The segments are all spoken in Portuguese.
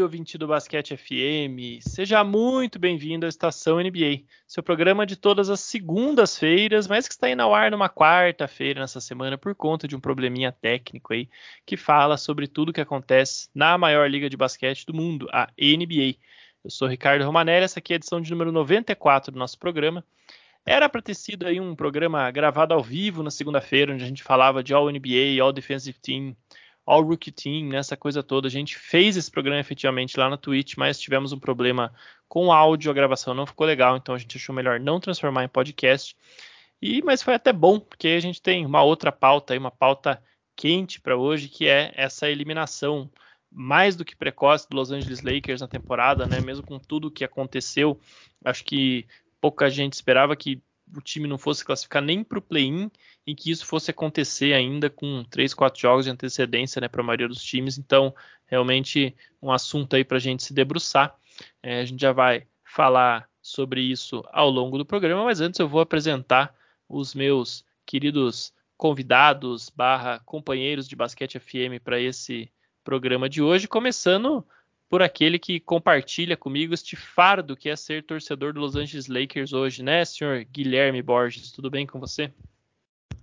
Salve, ouvinte do Basquete FM! Seja muito bem-vindo à Estação NBA, seu programa de todas as segundas-feiras, mas que está indo ao ar numa quarta-feira nessa semana por conta de um probleminha técnico aí, que fala sobre tudo o que acontece na maior liga de basquete do mundo, a NBA. Eu sou Ricardo Romanelli, essa aqui é a edição de número 94 do nosso programa. Era para ter sido aí um programa gravado ao vivo na segunda-feira, onde a gente falava de All NBA, All Defensive Team, All Rookie Team, nessa coisa toda. A gente fez esse programa efetivamente lá na Twitch, mas tivemos um problema com o áudio, a gravação não ficou legal, então a gente achou melhor não transformar em podcast. E mas foi até bom, porque a gente tem uma outra pauta aí, uma pauta quente para hoje, que é essa eliminação mais do que precoce do Los Angeles Lakers na temporada, né? Mesmo com tudo que aconteceu, acho que pouca gente esperava que o time não fosse classificar nem para o play-in e que isso fosse acontecer ainda com três, quatro jogos de antecedência né, para a maioria dos times. Então, realmente, um assunto aí para a gente se debruçar. É, a gente já vai falar sobre isso ao longo do programa, mas antes eu vou apresentar os meus queridos convidados barra companheiros de basquete FM para esse programa de hoje, começando por aquele que compartilha comigo este fardo que é ser torcedor do Los Angeles Lakers hoje, né, senhor Guilherme Borges? Tudo bem com você?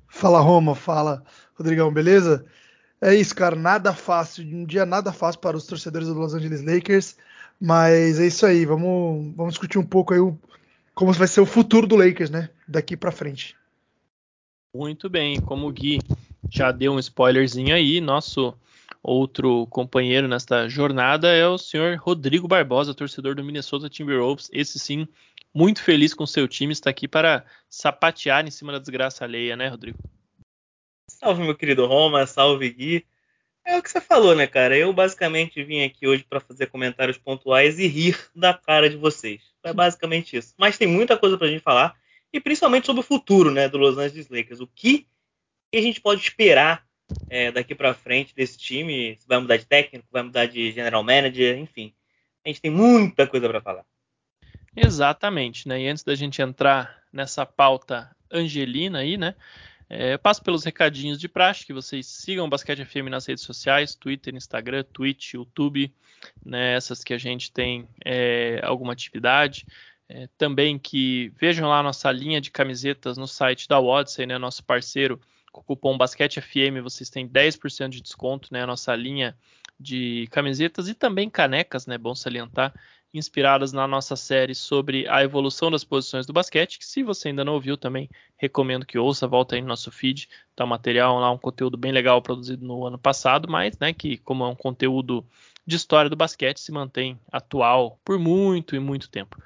Fala Roma, fala Rodrigão, beleza? É isso, cara, nada fácil, um dia nada fácil para os torcedores do Los Angeles Lakers, mas é isso aí, vamos, vamos discutir um pouco aí o, como vai ser o futuro do Lakers, né, daqui para frente. Muito bem, como o Gui já deu um spoilerzinho aí, nosso Outro companheiro nesta jornada é o senhor Rodrigo Barbosa, torcedor do Minnesota Timberwolves. Esse sim, muito feliz com seu time, está aqui para sapatear em cima da desgraça alheia, né, Rodrigo? Salve, meu querido Roma, salve Gui. É o que você falou, né, cara? Eu basicamente vim aqui hoje para fazer comentários pontuais e rir da cara de vocês. É basicamente isso. Mas tem muita coisa para a gente falar, e principalmente sobre o futuro, né, do Los Angeles Lakers. O que a gente pode esperar é, daqui para frente desse time? Se vai mudar de técnico, vai mudar de general manager, enfim. A gente tem muita coisa para falar. Exatamente, né? E antes da gente entrar nessa pauta angelina aí, né? É, eu passo pelos recadinhos de praxe, que vocês sigam o Basquete FM nas redes sociais, Twitter, Instagram, Twitch, YouTube, né, essas que a gente tem é, alguma atividade. É, também que vejam lá nossa linha de camisetas no site da Odyssey, né, nosso parceiro, com o cupom Basquete FM vocês têm 10% de desconto, né? Nossa linha de camisetas e também canecas, né? Bom salientar, inspiradas na nossa série sobre a evolução das posições do basquete, que se você ainda não ouviu também, recomendo que ouça, volta aí no nosso feed, tá um material lá, um conteúdo bem legal produzido no ano passado, mas, né, que como é um conteúdo de história do basquete se mantém atual por muito e muito tempo.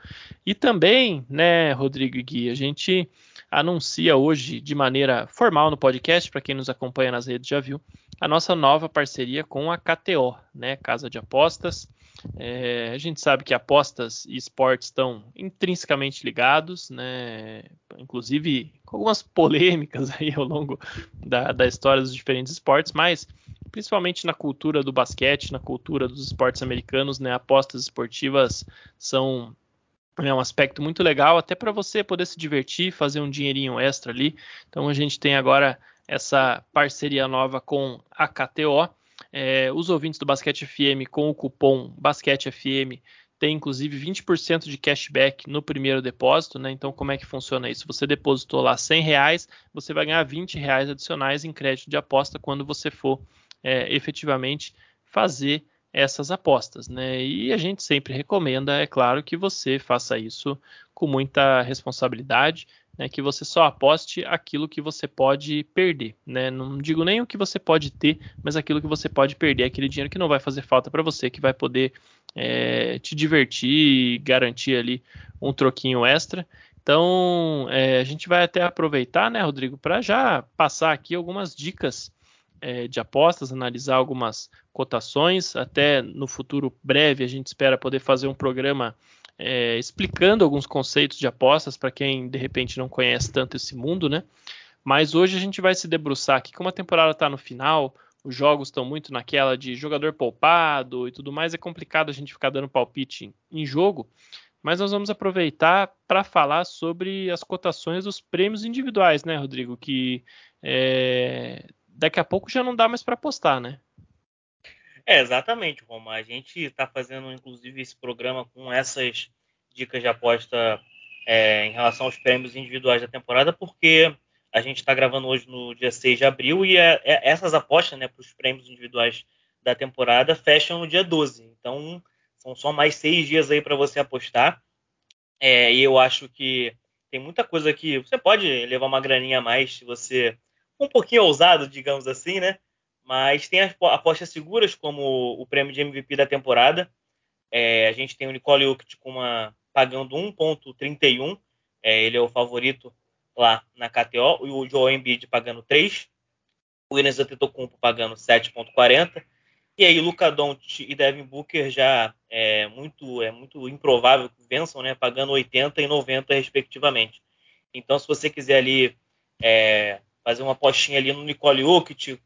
E também, né, Rodrigo e Gui, a gente anuncia hoje de maneira formal no podcast, para quem nos acompanha nas redes já viu, a nossa nova parceria com a KTO, né, Casa de Apostas. É, a gente sabe que apostas e esportes estão intrinsecamente ligados, né, inclusive com algumas polêmicas aí ao longo da, da história dos diferentes esportes, mas principalmente na cultura do basquete, na cultura dos esportes americanos, né, apostas esportivas são é um aspecto muito legal, até para você poder se divertir, fazer um dinheirinho extra ali. Então a gente tem agora essa parceria nova com a KTO. É, os ouvintes do Basquete FM com o cupom Basquete FM tem inclusive 20% de cashback no primeiro depósito, né? Então, como é que funciona isso? Você depositou lá 100 reais, você vai ganhar 20 reais adicionais em crédito de aposta quando você for é, efetivamente fazer essas apostas, né? E a gente sempre recomenda, é claro, que você faça isso com muita responsabilidade, né? Que você só aposte aquilo que você pode perder, né? Não digo nem o que você pode ter, mas aquilo que você pode perder, aquele dinheiro que não vai fazer falta para você, que vai poder é, te divertir garantir ali um troquinho extra. Então, é, a gente vai até aproveitar, né, Rodrigo, para já passar aqui algumas dicas é, de apostas, analisar algumas cotações. Até no futuro breve a gente espera poder fazer um programa é, explicando alguns conceitos de apostas para quem de repente não conhece tanto esse mundo, né? Mas hoje a gente vai se debruçar aqui, como a temporada está no final, os jogos estão muito naquela de jogador poupado e tudo mais, é complicado a gente ficar dando palpite em jogo. Mas nós vamos aproveitar para falar sobre as cotações dos prêmios individuais, né, Rodrigo? Que é, daqui a pouco já não dá mais para apostar, né? É, exatamente, Roma. A gente está fazendo, inclusive, esse programa com essas dicas de aposta é, em relação aos prêmios individuais da temporada, porque a gente está gravando hoje no dia 6 de abril e é, é, essas apostas né, para os prêmios individuais da temporada fecham no dia 12. Então, são só mais seis dias aí para você apostar. É, e eu acho que tem muita coisa que você pode levar uma graninha a mais se você um pouquinho ousado, digamos assim, né? Mas tem apostas seguras como o prêmio de MVP da temporada. É, a gente tem o Nicole Jokic com uma pagando 1.31, é, ele é o favorito lá na KTO, e o Joel Embiid pagando 3, o Yannis Antetokounmpo pagando 7.40, e aí Luca Doncic e Devin Booker já é muito é muito improvável que vençam, né, pagando 80 e 90 respectivamente. Então, se você quiser ali é, fazer uma apostinha ali no Nicole Jokic,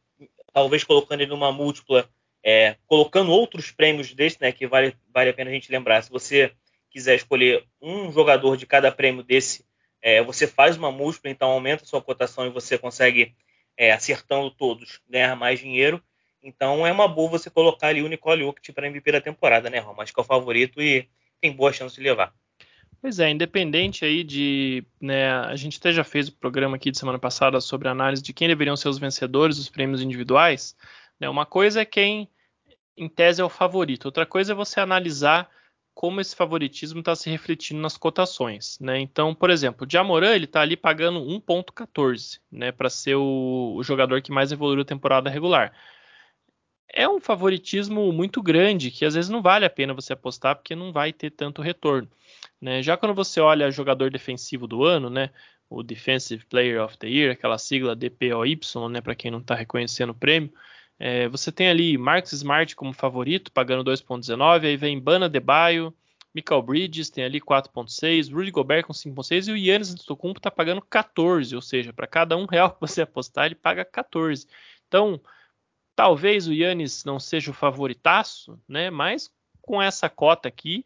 talvez colocando ele numa múltipla, é, colocando outros prêmios desse, né, que vale, vale a pena a gente lembrar. Se você quiser escolher um jogador de cada prêmio desse, é, você faz uma múltipla, então aumenta a sua cotação e você consegue, é, acertando todos, ganhar mais dinheiro. Então é uma boa você colocar ali o Nicole Jokic para MVP da temporada, né, Roma? Acho que é o favorito e tem boa chance de levar. Pois é, independente aí de. Né, a gente até já fez o programa aqui de semana passada sobre a análise de quem deveriam ser os vencedores dos prêmios individuais. Né, uma coisa é quem, em tese, é o favorito, outra coisa é você analisar como esse favoritismo está se refletindo nas cotações. Né? Então, por exemplo, o Jamoran está ali pagando 1,14 né, para ser o, o, jogador que mais evoluiu a temporada regular. É um favoritismo muito grande que às vezes não vale a pena você apostar porque não vai ter tanto retorno. Né? Já quando você olha jogador defensivo do ano, né, o Defensive Player of the Year, aquela sigla DPOY, né, para quem não está reconhecendo o prêmio, é, você tem ali Marcus Smart como favorito, pagando 2.19, aí vem Bana Debaio, Michael Bridges tem ali 4.6, Rudy Gobert com 5.6 e o Yannis Antetokounmpo está pagando 14, ou seja, para cada um real que você apostar, ele paga 14. Então, talvez o Yannis não seja o favoritaço, né, mas com essa cota aqui,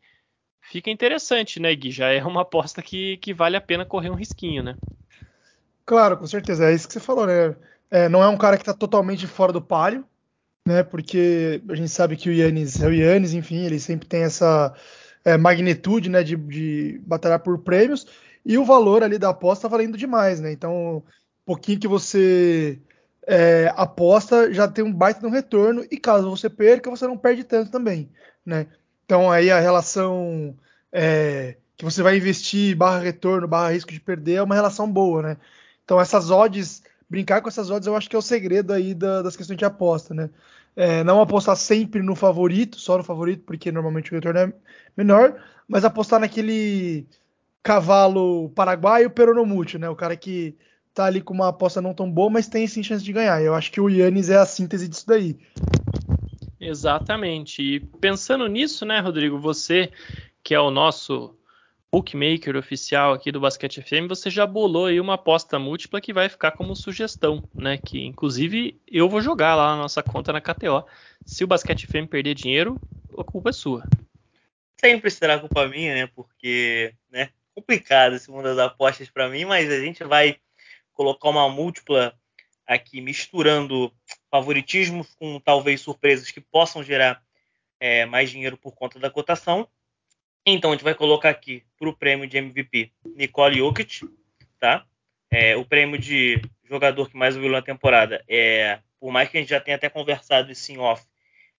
fica interessante, né, Gui? Já é uma aposta que, que vale a pena correr um risquinho, né? Claro, com certeza. É isso que você falou, né? É, não é um cara que está totalmente fora do palio, né? Porque a gente sabe que o Yannis é o Yannis, enfim, ele sempre tem essa é, magnitude, né, de, de batalhar por prêmios e o valor ali da aposta tá valendo demais, né? Então, um pouquinho que você é, aposta já tem um baita no retorno e caso você perca, você não perde tanto também, né? Então aí a relação é, que você vai investir barra retorno, barra risco de perder é uma relação boa, né? Então essas odds brincar com essas odds eu acho que é o segredo aí da, das questões de aposta, né? É, não apostar sempre no favorito, só no favorito, porque normalmente o retorno é menor, mas apostar naquele cavalo paraguaio peronomútil, né? O cara que tá ali com uma aposta não tão boa, mas tem sim chance de ganhar. Eu acho que o Yannis é a síntese disso daí. Exatamente. E pensando nisso, né, Rodrigo, você que é o nosso bookmaker oficial aqui do Basquete FM, você já bolou aí uma aposta múltipla que vai ficar como sugestão, né? Que inclusive eu vou jogar lá na nossa conta na KTO. Se o Basquete FM perder dinheiro, a culpa é sua. Sempre será culpa minha, né? Porque, né? Complicado esse mundo das apostas para mim, mas a gente vai colocar uma múltipla aqui misturando favoritismos com talvez surpresas que possam gerar é, mais dinheiro por conta da cotação então, a gente vai colocar aqui para o prêmio de MVP Nicole Jokic, tá? É, o prêmio de jogador que mais ouviu na temporada é, por mais que a gente já tenha até conversado isso em off,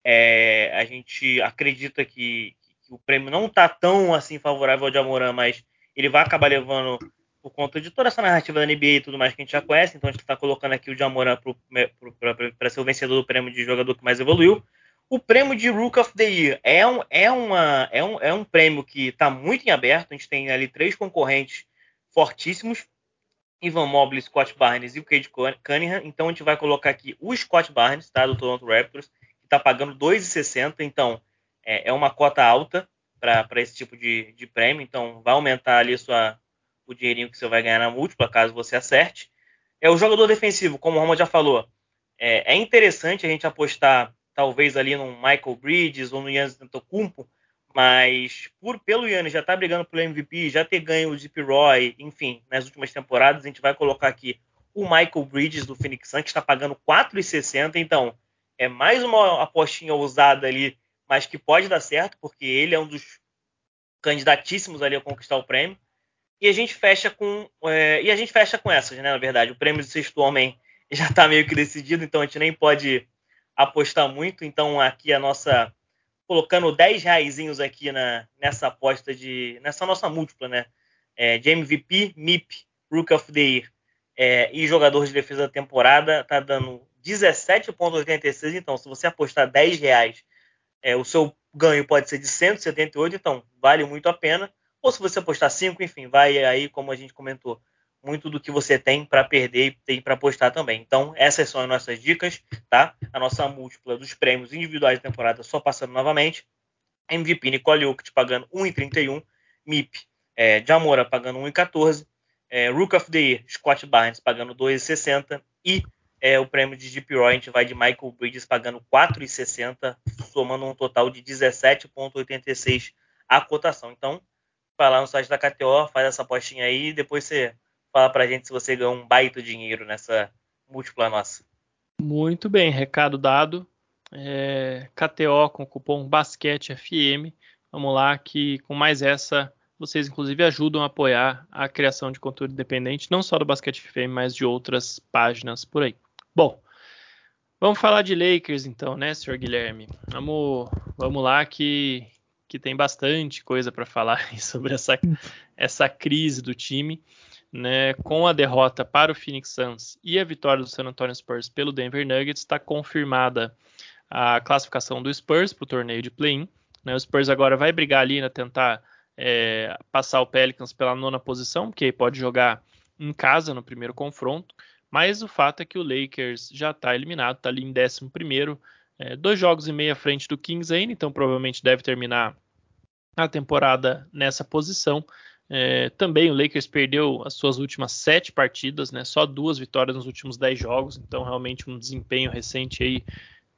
é, a gente acredita que, que, o prêmio não está tão assim favorável ao de Amoran, mas ele vai acabar levando por conta de toda essa narrativa da NBA e tudo mais que a gente já conhece, então a gente está colocando aqui o de Amoran para ser o vencedor do prêmio de jogador que mais evoluiu. O prêmio de Rook of the Year é um, é uma, é um, é um prêmio que está muito em aberto. A gente tem ali três concorrentes fortíssimos: Ivan Mobley, Scott Barnes e o Cade Cunningham. Então a gente vai colocar aqui o Scott Barnes, tá, do Toronto Raptors, que está pagando 2,60. Então é, é, uma cota alta para esse tipo de, de prêmio. Então vai aumentar ali sua, o dinheirinho que você vai ganhar na múltipla, caso você acerte. É o jogador defensivo, como o Roma já falou. É, é interessante a gente apostar talvez ali no Michael Bridges ou no Yannis Antetokounmpo, mas por pelo Yannis já tá brigando pelo MVP, já ter ganho o Zip Roy, enfim, nas últimas temporadas, a gente vai colocar aqui o Michael Bridges do Phoenix Suns, que está pagando 4,60, então é mais uma apostinha ousada ali, mas que pode dar certo, porque ele é um dos candidatíssimos ali a conquistar o prêmio. E a gente fecha com é, e a gente fecha com essas, né? Na verdade, o prêmio do sexto homem já está meio que decidido, então a gente nem pode apostar muito. Então aqui a nossa colocando 10 reaisinhos aqui na, nessa aposta de nessa nossa múltipla, né? É, de MVP, MIP, Rook of the Year é, e jogador de defesa da temporada, tá dando 17,86. Então, se você apostar 10 reais, é, o seu ganho pode ser de 178, então vale muito a pena. Ou se você apostar 5, enfim, vai aí, como a gente comentou, muito do que você tem para perder e tem para apostar também. Então, essas são as nossas dicas, tá? A nossa múltipla dos prêmios individuais da temporada, só passando novamente. MVP Nicole Jokic pagando 1,31, MIP é, Jamora pagando 1,14, é, Rook of the Year Scott Barnes pagando 2,60 e é, o prêmio de Deep Roy a gente vai de Michael Bridges pagando 4,60, somando um total de 17,86 a cotação. Então, vai lá no site da KTO, faz essa apostinha aí e depois você fala pra gente se você ganhou um baita dinheiro nessa múltipla nossa. Muito bem, recado dado. É, KTO com o cupom BasqueteFM. Vamos lá que com mais essa vocês inclusive ajudam a apoiar a criação de conteúdo independente, não só do Basquete FM, mas de outras páginas por aí. Bom, vamos falar de Lakers então, né, senhor Guilherme? Vamos, vamos lá que que tem bastante coisa para falar sobre essa, essa crise do time. Né, com a derrota para o Phoenix Suns e a vitória do San Antonio Spurs pelo Denver Nuggets, está confirmada a classificação do Spurs para o torneio de play-in. Né, o Spurs agora vai brigar ali, né, tentar é, passar o Pelicans pela nona posição, porque pode jogar em casa no primeiro confronto. Mas o fato é que o Lakers já está eliminado, está ali em 11 primeiro, é, dois jogos e meio à frente do Kings ainda, então provavelmente deve terminar a temporada nessa posição. É, também o Lakers perdeu as suas últimas sete partidas, né, só duas vitórias nos últimos dez jogos, então realmente um desempenho recente aí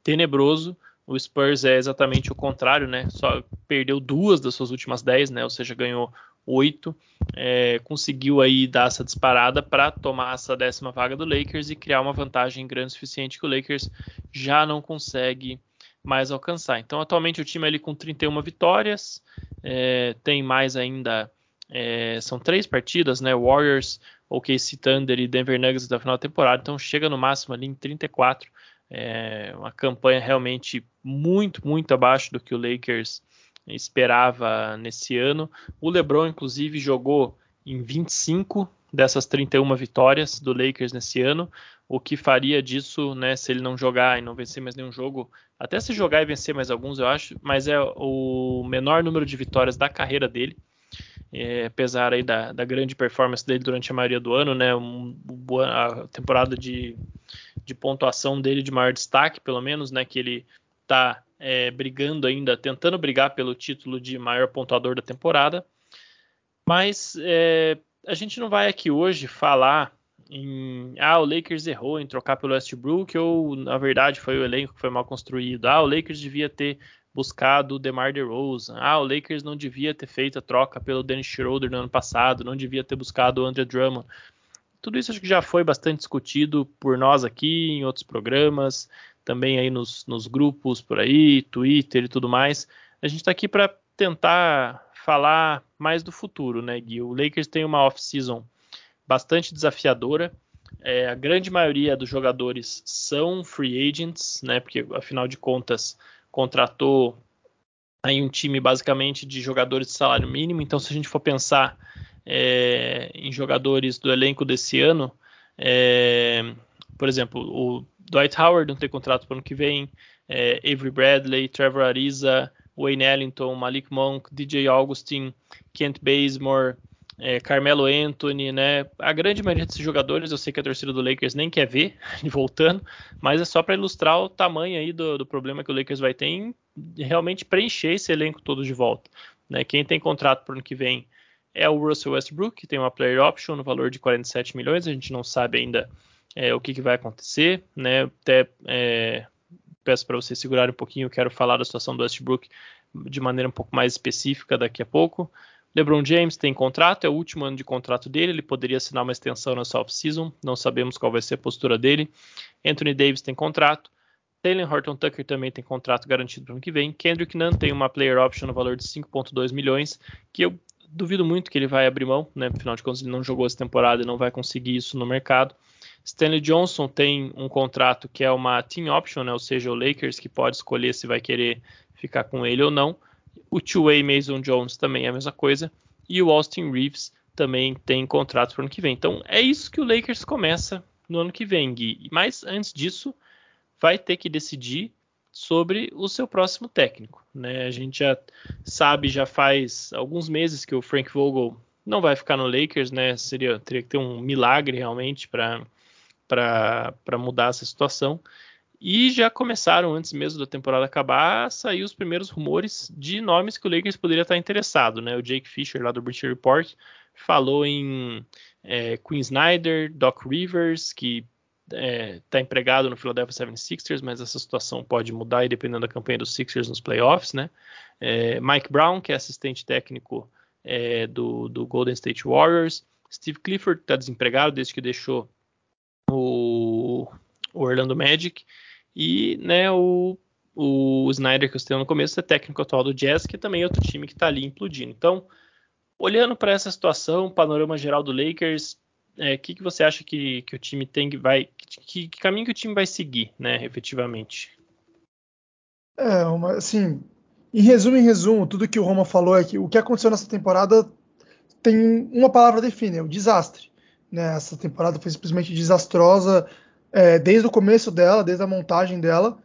tenebroso. O Spurs é exatamente o contrário, né? Só perdeu duas das suas últimas dez, né? Ou seja, ganhou oito. É, conseguiu aí dar essa disparada para tomar essa décima vaga do Lakers e criar uma vantagem grande o suficiente que o Lakers já não consegue mais alcançar. Então, atualmente o time é ali com 31 vitórias, é, tem mais ainda, é, são três partidas, né? Warriors, OKC Thunder e Denver Nuggets da final da temporada, então chega no máximo ali em 34. É uma campanha realmente muito, muito abaixo do que o Lakers esperava nesse ano. O LeBron, inclusive, jogou em 25 dessas 31 vitórias do Lakers nesse ano, o que faria disso, né, se ele não jogar e não vencer mais nenhum jogo, até se jogar e vencer mais alguns, eu acho, mas é o menor número de vitórias da carreira dele, é, apesar aí da, da, grande performance dele durante a maioria do ano, né, um, a temporada de, de pontuação dele de maior destaque, pelo menos, né, que ele está é, brigando ainda, tentando brigar pelo título de maior pontuador da temporada, mas é, a gente não vai aqui hoje falar em ah, o Lakers errou em trocar pelo Westbrook ou na verdade foi o elenco que foi mal construído. Ah, o Lakers devia ter buscado o DeMar DeRozan. Ah, o Lakers não devia ter feito a troca pelo Dennis Schroeder no ano passado, não devia ter buscado o Andre Drummond. Tudo isso acho que já foi bastante discutido por nós aqui em outros programas, também aí nos, nos grupos por aí, Twitter e tudo mais. A gente está aqui para tentar falar mais do futuro, né, Gui? O Lakers tem uma off-season bastante desafiadora. É, a grande maioria dos jogadores são free agents, né? Porque afinal de contas contratou aí um time basicamente de jogadores de salário mínimo. Então, se a gente for pensar é, em jogadores do elenco desse ano, é, por exemplo, o Dwight Howard não tem contrato para o ano que vem, é, Avery Bradley, Trevor Ariza, Wayne Ellington, Malik Monk, DJ Augustin, Kent Bazemore, é, Carmelo Anthony, né? A grande maioria desses jogadores, eu sei que a torcida do Lakers nem quer ver voltando, mas é só para ilustrar o tamanho aí do, do, problema que o Lakers vai ter em realmente preencher esse elenco todo de volta. Né? Quem tem contrato para o ano que vem é o Russell Westbrook, que tem uma player option no valor de 47 milhões, a gente não sabe ainda é, o que, que, vai acontecer, né? Até é, peço para vocês segurarem um pouquinho, eu quero falar da situação do Westbrook de maneira um pouco mais específica daqui a pouco. LeBron James tem contrato, é o último ano de contrato dele, ele poderia assinar uma extensão nessa off-season, não sabemos qual vai ser a postura dele. Anthony Davis tem contrato, Taylor Horton Tucker também tem contrato garantido para o ano que vem. Kendrick Nunn tem uma player option no valor de 5,2 milhões, que eu duvido muito que ele vai abrir mão, né? Afinal de contas, ele não jogou essa temporada e não vai conseguir isso no mercado. Stanley Johnson tem um contrato que é uma team option, né? Ou seja, o Lakers que pode escolher se vai querer ficar com ele ou não. O two-way Mason Jones também é a mesma coisa. E o Austin Reeves também tem contrato para o ano que vem. Então é isso que o Lakers começa no ano que vem, Gui. Mas antes disso, vai ter que decidir sobre o seu próximo técnico. Né? A gente já sabe, já faz alguns meses que o Frank Vogel não vai ficar no Lakers, né? Seria, teria que ter um milagre realmente para mudar essa situação. E já começaram, antes mesmo da temporada acabar, a sair os primeiros rumores de nomes que o Lakers poderia estar interessado. Né? O Jake Fisher, lá do British Report, falou em é, Quinn Snyder, Doc Rivers, que está é, tá empregado no Philadelphia 76ers, mas essa situação pode mudar dependendo da campanha dos Sixers nos playoffs, né? É, Mike Brown, que é assistente técnico é, do, do, Golden State Warriors, Steve Clifford está desempregado desde que deixou o, o Orlando Magic e né, o, o Snyder que eu citei no começo é técnico atual do Jazz, que também é outro time que está ali implodindo. Então, olhando para essa situação, panorama geral do Lakers, o é, que, que você acha que, que o time tem que vai. Que, que, caminho que o time vai seguir, né, efetivamente? É, uma, assim, em resumo, em resumo, tudo que o Roma falou é que o que aconteceu nessa temporada tem uma palavra define, é o desastre. Né? Essa temporada foi simplesmente desastrosa é, desde o começo dela, desde a montagem dela,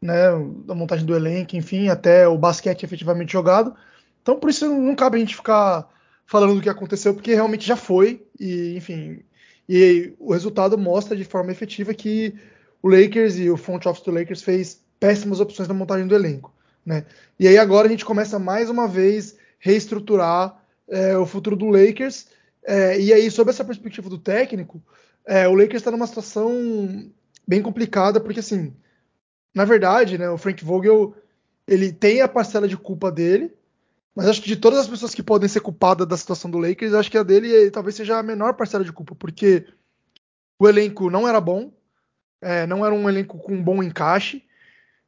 né, da montagem do elenco, enfim, até o basquete efetivamente jogado. Então, por isso não cabe a gente ficar falando do que aconteceu, porque realmente já foi, e enfim, e o resultado mostra de forma efetiva que o Lakers e o front office do Lakers fez péssimas opções na montagem do elenco, né? E aí agora a gente começa mais uma vez reestruturar é, o futuro do Lakers, é, e aí sob essa perspectiva do técnico, é, o Lakers está numa situação bem complicada, porque assim, na verdade, né, o Frank Vogel ele tem a parcela de culpa dele, mas acho que de todas as pessoas que podem ser culpadas da situação do Lakers, acho que a dele talvez seja a menor parcela de culpa, porque o elenco não era bom, é, não era um elenco com um bom encaixe,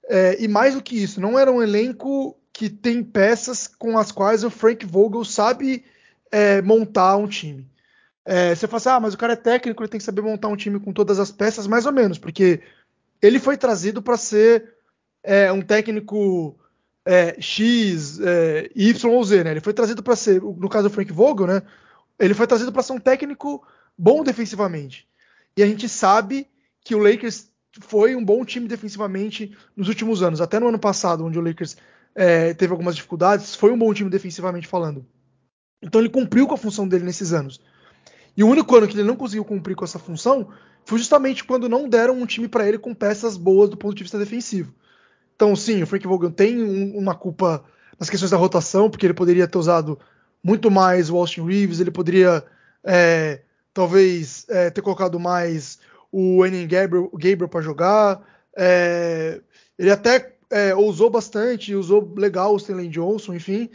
é, e mais do que isso, não era um elenco que tem peças com as quais o Frank Vogel sabe é, montar um time. É, você fala assim, ah, mas o cara é técnico, ele tem que saber montar um time com todas as peças, mais ou menos, porque ele foi trazido para ser é, um técnico é, X, é, Y ou Z, né? Ele foi trazido para ser, no caso do Frank Vogel, né? Ele foi trazido para ser um técnico bom defensivamente. E a gente sabe que o Lakers foi um bom time defensivamente nos últimos anos. Até no ano passado, onde o Lakers é, teve algumas dificuldades, foi um bom time defensivamente falando. Então ele cumpriu com a função dele nesses anos. E o único ano que ele não conseguiu cumprir com essa função foi justamente quando não deram um time para ele com peças boas do ponto de vista defensivo. Então, sim, o Frank Vogel tem um, uma culpa nas questões da rotação, porque ele poderia ter usado muito mais o Austin Reeves, ele poderia é, talvez é, ter colocado mais o Enin Gabriel, Gabriel para jogar. É, ele até é, ousou bastante, usou legal o Stanley Johnson, enfim,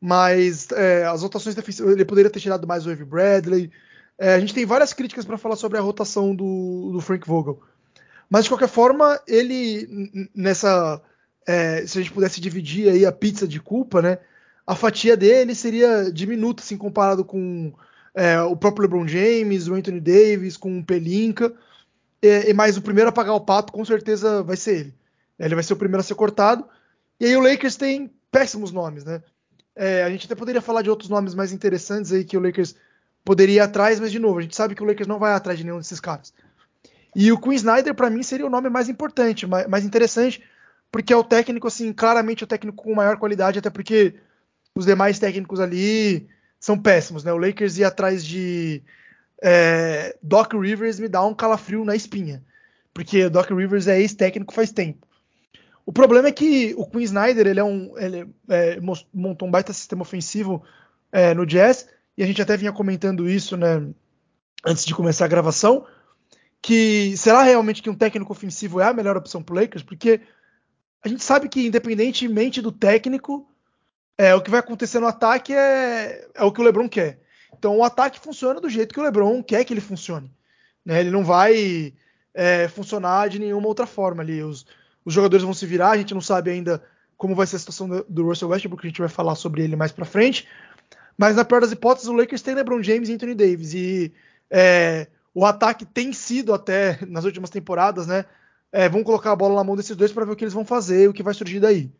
mas é, as rotações defensivas, ele poderia ter tirado mais o Evie Bradley. É, a gente tem várias críticas para falar sobre a rotação do, do Frank Vogel. Mas de qualquer forma, ele nessa. É, se a gente pudesse dividir aí a pizza de culpa, né? A fatia dele seria diminuta, assim, comparado com é, o próprio LeBron James, o Anthony Davis, com o Pelinka. E, e mais o primeiro a pagar o pato, com certeza vai ser ele. Ele vai ser o primeiro a ser cortado. E aí o Lakers tem péssimos nomes, né? É, a gente até poderia falar de outros nomes mais interessantes aí que o Lakers poderia ir atrás, mas de novo, a gente sabe que o Lakers não vai atrás de nenhum desses caras. E o Quinn Snyder, para mim, seria o nome mais importante, mais, mais, interessante, porque é o técnico, assim, claramente o técnico com maior qualidade, até porque os demais técnicos ali são péssimos, né? O Lakers ir atrás de é, Doc Rivers me dá um calafrio na espinha, porque o Doc Rivers é ex-técnico faz tempo. O problema é que o Quinn Snyder ele é um, ele é, montou um baita sistema ofensivo é, no Jazz, e a gente até vinha comentando isso, né, antes de começar a gravação que será realmente que um técnico ofensivo é a melhor opção para Lakers? Porque a gente sabe que, independentemente do técnico, é, o que vai acontecer no ataque é, é o que o LeBron quer. Então, o ataque funciona do jeito que o LeBron quer que ele funcione. Né? Ele não vai é, funcionar de nenhuma outra forma ali. Os, os jogadores vão se virar, a gente não sabe ainda como vai ser a situação do, Russell Westbrook, a gente vai falar sobre ele mais para frente. Mas na pior das hipóteses, o Lakers tem LeBron James e Anthony Davis. E é, o ataque tem sido até nas últimas temporadas, né? É, vão colocar a bola na mão desses dois para ver o que eles vão fazer, o que vai surgir daí.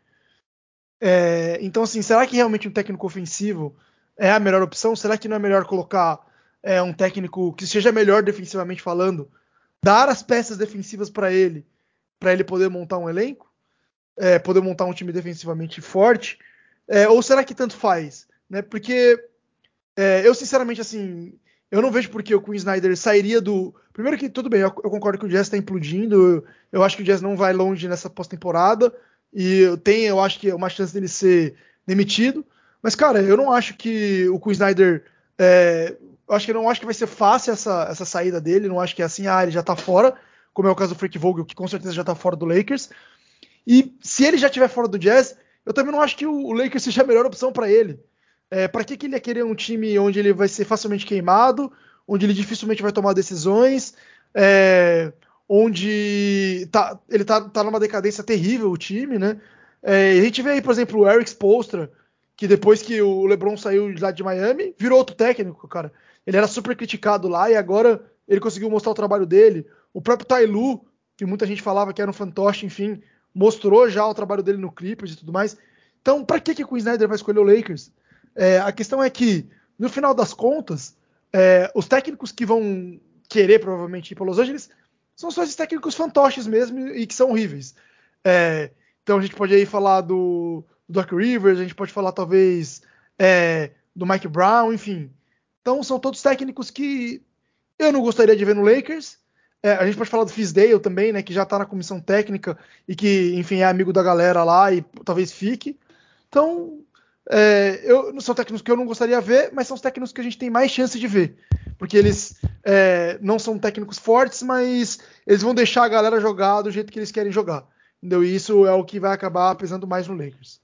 É, então, assim, será que realmente um técnico ofensivo é a melhor opção? Será que não é melhor colocar é, um técnico que seja melhor defensivamente falando, dar as peças defensivas para ele, para ele poder montar um elenco, é, poder montar um time defensivamente forte? É, ou será que tanto faz? Né? Porque é, eu, sinceramente, assim, eu não vejo porque o Queen Snyder sairia do. Primeiro que tudo bem, eu, eu concordo que o Jazz está implodindo. Eu, eu, acho que o Jazz não vai longe nessa pós-temporada. E tem, eu acho que é uma chance dele ser demitido. Mas, cara, eu não acho que o Queen Snyder. É, eu acho que não acho que vai ser fácil essa, essa saída dele. Não acho que é assim, ah, ele já tá fora, como é o caso do Frank Vogel, que com certeza já tá fora do Lakers. E se ele já estiver fora do Jazz, eu também não acho que o Lakers seja a melhor opção para ele. É, para que, que ele ia querer um time onde ele vai ser facilmente queimado, onde ele dificilmente vai tomar decisões, é, onde tá, ele tá, tá numa decadência terrível o time, né? É, a gente vê aí, por exemplo, o Eric Spolstra, que depois que o LeBron saiu lá de Miami, virou outro técnico, cara. Ele era super criticado lá e agora ele conseguiu mostrar o trabalho dele. O próprio Tailu, que muita gente falava que era um fantoche, enfim, mostrou já o trabalho dele no Clippers e tudo mais. Então, para que, que o Queen Snyder vai escolher o Lakers? É, a questão é que, no final das contas, é, os técnicos que vão querer provavelmente ir para Los Angeles são só esses técnicos fantoches mesmo e que são horríveis. É, então a gente pode aí falar do, do Doc Rivers, a gente pode falar talvez é, do Mike Brown, enfim. Então são todos técnicos que eu não gostaria de ver no Lakers. É, a gente pode falar do Fisdale também, né, que já está na comissão técnica e que, enfim, é amigo da galera lá e talvez fique. Então, é, eu, são técnicos que eu não gostaria de ver, mas são os técnicos que a gente tem mais chance de ver. Porque eles é, não são técnicos fortes, mas eles vão deixar a galera jogar do jeito que eles querem jogar. Entendeu? E isso é o que vai acabar pesando mais no Lakers.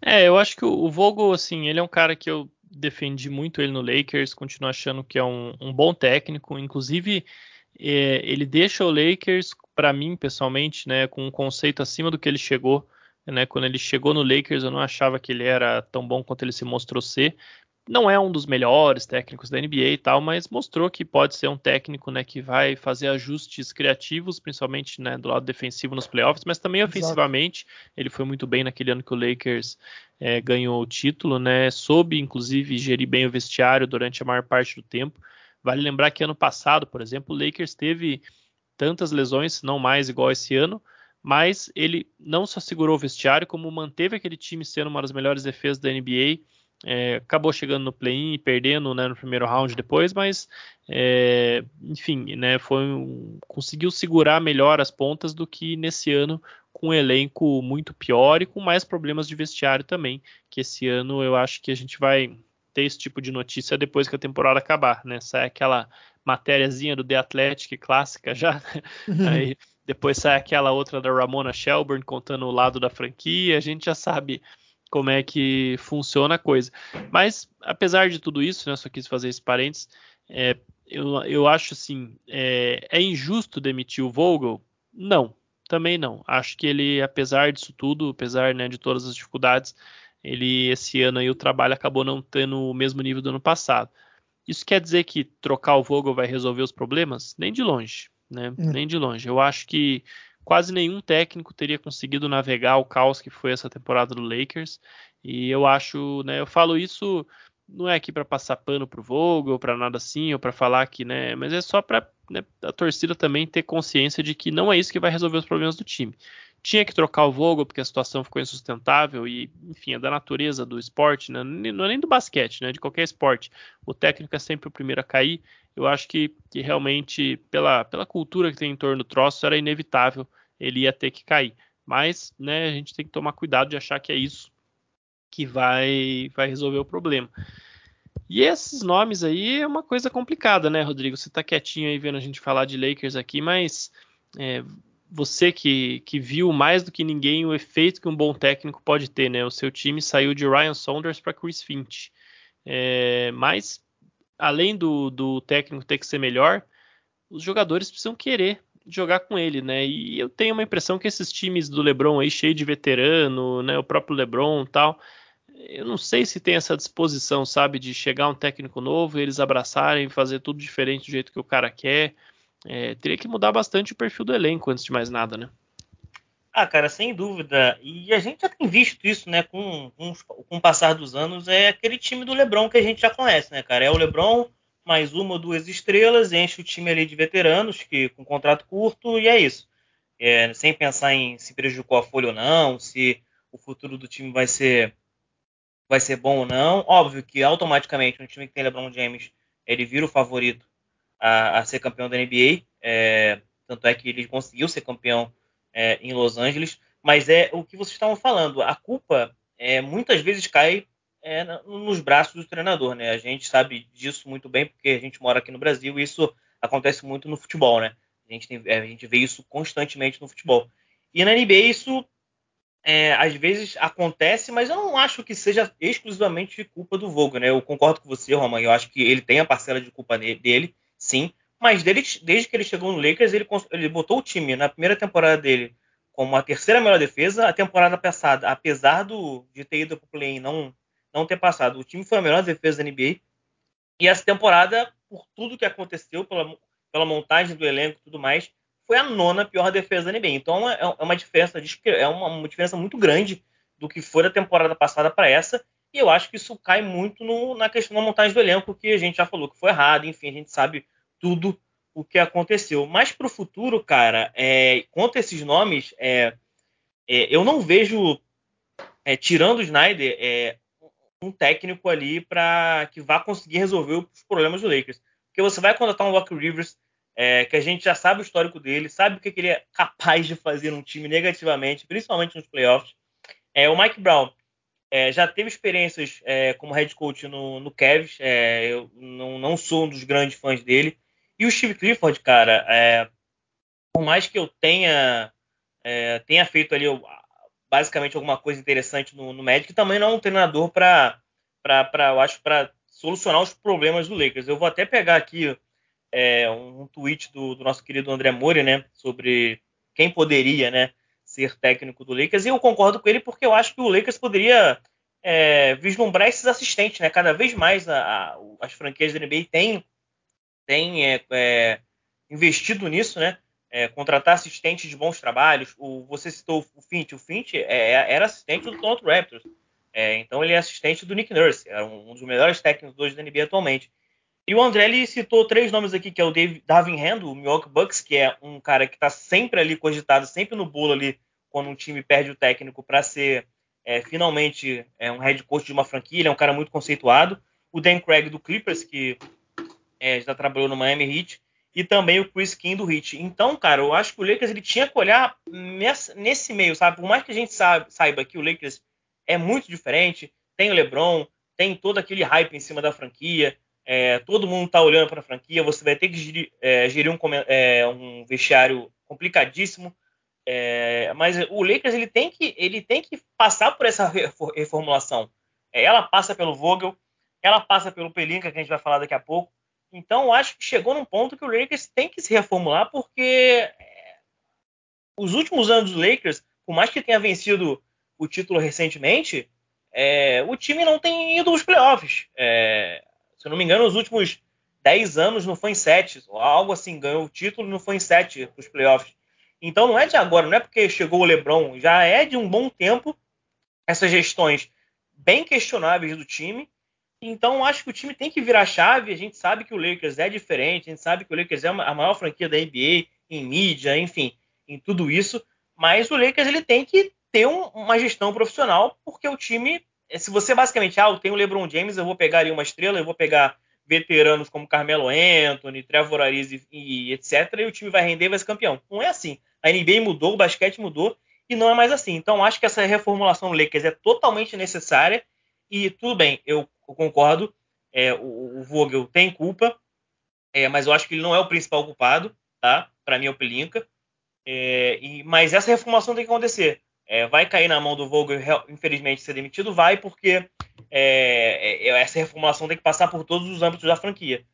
É, eu acho que o Vogel, assim, ele é um cara que eu defendi muito ele no Lakers, continuo achando que é um, um bom técnico, inclusive é, ele deixa o Lakers, para mim pessoalmente, né, com um conceito acima do que ele chegou. Né, quando ele chegou no Lakers, eu não achava que ele era tão bom quanto ele se mostrou ser. Não é um dos melhores técnicos da NBA e tal, mas mostrou que pode ser um técnico né, que vai fazer ajustes criativos, principalmente né, do lado defensivo nos playoffs, mas também ofensivamente. Exato. Ele foi muito bem naquele ano que o Lakers é, ganhou o título, né? Soube, inclusive, gerir bem o vestiário durante a maior parte do tempo. Vale lembrar que ano passado, por exemplo, o Lakers teve tantas lesões, não mais igual esse ano, mas ele não só segurou o vestiário, como manteve aquele time sendo uma das melhores defesas da NBA. É, acabou chegando no play-in e perdendo né, no primeiro round depois, mas é, enfim, né, foi um, conseguiu segurar melhor as pontas do que nesse ano com um elenco muito pior e com mais problemas de vestiário também. Que esse ano eu acho que a gente vai ter esse tipo de notícia depois que a temporada acabar, né? Sai aquela matériazinha do The Athletic clássica já, uhum. aí depois sai aquela outra da Ramona Shelburne contando o lado da franquia, a gente já sabe como é que funciona a coisa. Mas, apesar de tudo isso, né, só quis fazer esse parênteses, é, eu, eu acho assim, é, é injusto demitir o Vogel? Não, também não. Acho que ele, apesar disso tudo, apesar né, de todas as dificuldades, ele esse ano aí o trabalho acabou não tendo o mesmo nível do ano passado. Isso quer dizer que trocar o Vogel vai resolver os problemas? Nem de longe né? Hum. Nem de longe. Eu acho que quase nenhum técnico teria conseguido navegar o caos que foi essa temporada do Lakers. E eu acho, né? Eu falo isso não é aqui para passar pano pro Vogel, para nada assim, ou para falar que, né? Mas é só para né, a torcida também ter consciência de que não é isso que vai resolver os problemas do time tinha que trocar o Vogel porque a situação ficou insustentável e, enfim, é da natureza do esporte, né? não é nem do basquete, né? de qualquer esporte. O técnico é sempre o primeiro a cair. Eu acho que, que realmente, pela, pela cultura que tem em torno do troço, era inevitável ele ia ter que cair. Mas né, a gente tem que tomar cuidado de achar que é isso que vai, vai resolver o problema. E esses nomes aí é uma coisa complicada, né, Rodrigo? Você tá quietinho aí vendo a gente falar de Lakers aqui, mas é, você que, que viu mais do que ninguém o efeito que um bom técnico pode ter, né? O seu time saiu de Ryan Saunders para Chris Finch. É, mas, além do, do técnico ter que ser melhor, os jogadores precisam querer jogar com ele, né? E eu tenho uma impressão que esses times do LeBron aí, cheio de veterano, né? O próprio LeBron tal, eu não sei se tem essa disposição, sabe, de chegar um técnico novo, eles abraçarem, fazer tudo diferente do jeito que o cara quer. É, teria que mudar bastante o perfil do elenco antes de mais nada, né? Ah, cara, sem dúvida. E a gente já tem visto isso, né, com, com, com o passar dos anos. É aquele time do LeBron que a gente já conhece, né, cara? É o LeBron mais uma ou duas estrelas, enche o time ali de veteranos que com contrato curto e é isso. É, sem pensar em se prejudicou a folha ou não, se o futuro do time vai ser vai ser bom ou não. Óbvio que automaticamente um time que tem LeBron James ele vira o favorito a, a ser campeão da NBA. É, tanto é que ele conseguiu ser campeão é, em Los Angeles. Mas é o que vocês estavam falando. A culpa é, muitas vezes cai é, nos braços do treinador, né? A gente sabe disso muito bem porque a gente mora aqui no Brasil e isso acontece muito no futebol, né? A gente, tem, a gente vê isso constantemente no futebol. E na NBA isso é, às vezes acontece, mas eu não acho que seja exclusivamente culpa do Vogel, né? Eu concordo com você, Roman. Eu acho que ele tem a parcela de culpa dele, sim. Mas dele, desde que ele chegou no Lakers, ele, ele botou o time na primeira temporada dele como a terceira melhor defesa. A temporada passada, apesar do, de ter ido para o play não, não ter passado, o time foi a melhor defesa da NBA. E essa temporada, por tudo que aconteceu, pela, pela montagem do elenco e tudo mais, foi a nona pior defesa da NBA. Então é, é uma diferença, é uma, uma diferença muito grande do que foi da temporada passada para essa. E eu acho que isso cai muito no, na questão da montagem do elenco, que a gente já falou que foi errado, enfim, a gente sabe tudo o que aconteceu. Mas para o futuro, cara, é, quanto a esses nomes, é, é, eu não vejo, é, tirando o Snyder, é, um técnico ali para que vá conseguir resolver os problemas do Lakers. Porque você vai contratar um Doc Rivers, é, que a gente já sabe o histórico dele, sabe o que, que ele é capaz de fazer num time negativamente, principalmente nos playoffs. É, o Mike Brown é, já teve experiências é, como head coach no, no Cavs, é, eu não, não, sou um dos grandes fãs dele. E o Steve Clifford, cara, é, por mais que eu tenha, é, tenha feito ali basicamente alguma coisa interessante no, no Magic, também não é um treinador para, eu acho, para solucionar os problemas do Lakers. Eu vou até pegar aqui é, um tweet do, do, nosso querido André Mori, né, sobre quem poderia, né, ser técnico do Lakers. E eu concordo com ele porque eu acho que o Lakers poderia é, vislumbrar esses assistentes, né? Cada vez mais a, a, as franquias da NBA têm, têm é, é, investido nisso, né? É, contratar assistentes de bons trabalhos. O, você citou o Fint, o Fint é, era assistente do Toronto Raptors. então ele é assistente do Nick Nurse, é um, um dos melhores técnicos hoje da NBA atualmente. E o André ele citou três nomes aqui, que é o Dave, Darvin Hand, o Milwaukee Bucks, que é um cara que está sempre ali cogitado, sempre no bolo ali, quando um time perde o técnico para ser é, finalmente é, um head coach de uma franquia, ele é um cara muito conceituado. O Dan Craig do Clippers, que é, já trabalhou no Miami Heat, e também o Chris King do Heat. Então, cara, eu acho que o Lakers ele tinha que olhar nessa, nesse meio, sabe? Por mais que a gente saiba, que o Lakers é muito diferente, tem o LeBron, tem todo aquele hype em cima da franquia, é, todo mundo está olhando para a franquia, você vai ter que gerir, é, gerir um, é, um, vestiário complicadíssimo. É, mas o Lakers ele tem, que, ele tem que passar por essa reformulação. É, ela passa pelo Vogel, ela passa pelo Pelinka, que a gente vai falar daqui a pouco. Então, acho que chegou num ponto que o Lakers tem que se reformular, porque é, os últimos anos do Lakers, por mais que tenha vencido o título recentemente, o time não tem ido aos playoffs. É, se eu não me engano, nos últimos 10 anos não foi em 7, algo assim, ganhou o título não foi em 7 os playoffs. Então não é de agora, não é porque chegou o LeBron, já é de um bom tempo essas gestões bem questionáveis do time. Então acho que o time tem que virar chave. A gente sabe que o Lakers é diferente, a gente sabe que o Lakers é a maior franquia da NBA em mídia, enfim, em tudo isso. Mas o Lakers ele tem que ter um, uma gestão profissional, porque o time é, se você basicamente, ah, eu tenho o LeBron James, eu vou pegar ali uma estrela, eu vou pegar veteranos como Carmelo Anthony, Trevor Ariza e, e, etc, e o time vai render e vai ser campeão. Não é assim. A NBA mudou, o basquete mudou, e não é mais assim. Então, acho que essa reformulação do Lakers é totalmente necessária, e tudo bem, eu, eu concordo, é, o, o, Vogel tem culpa, é, mas eu acho que ele não é o principal culpado, tá? Para mim é o Pelinka. É, e, mas essa reformulação tem que acontecer. É, vai cair na mão do Vogel, infelizmente, ser demitido? Vai, porque é, é, essa reformulação tem que passar por todos os âmbitos da franquia.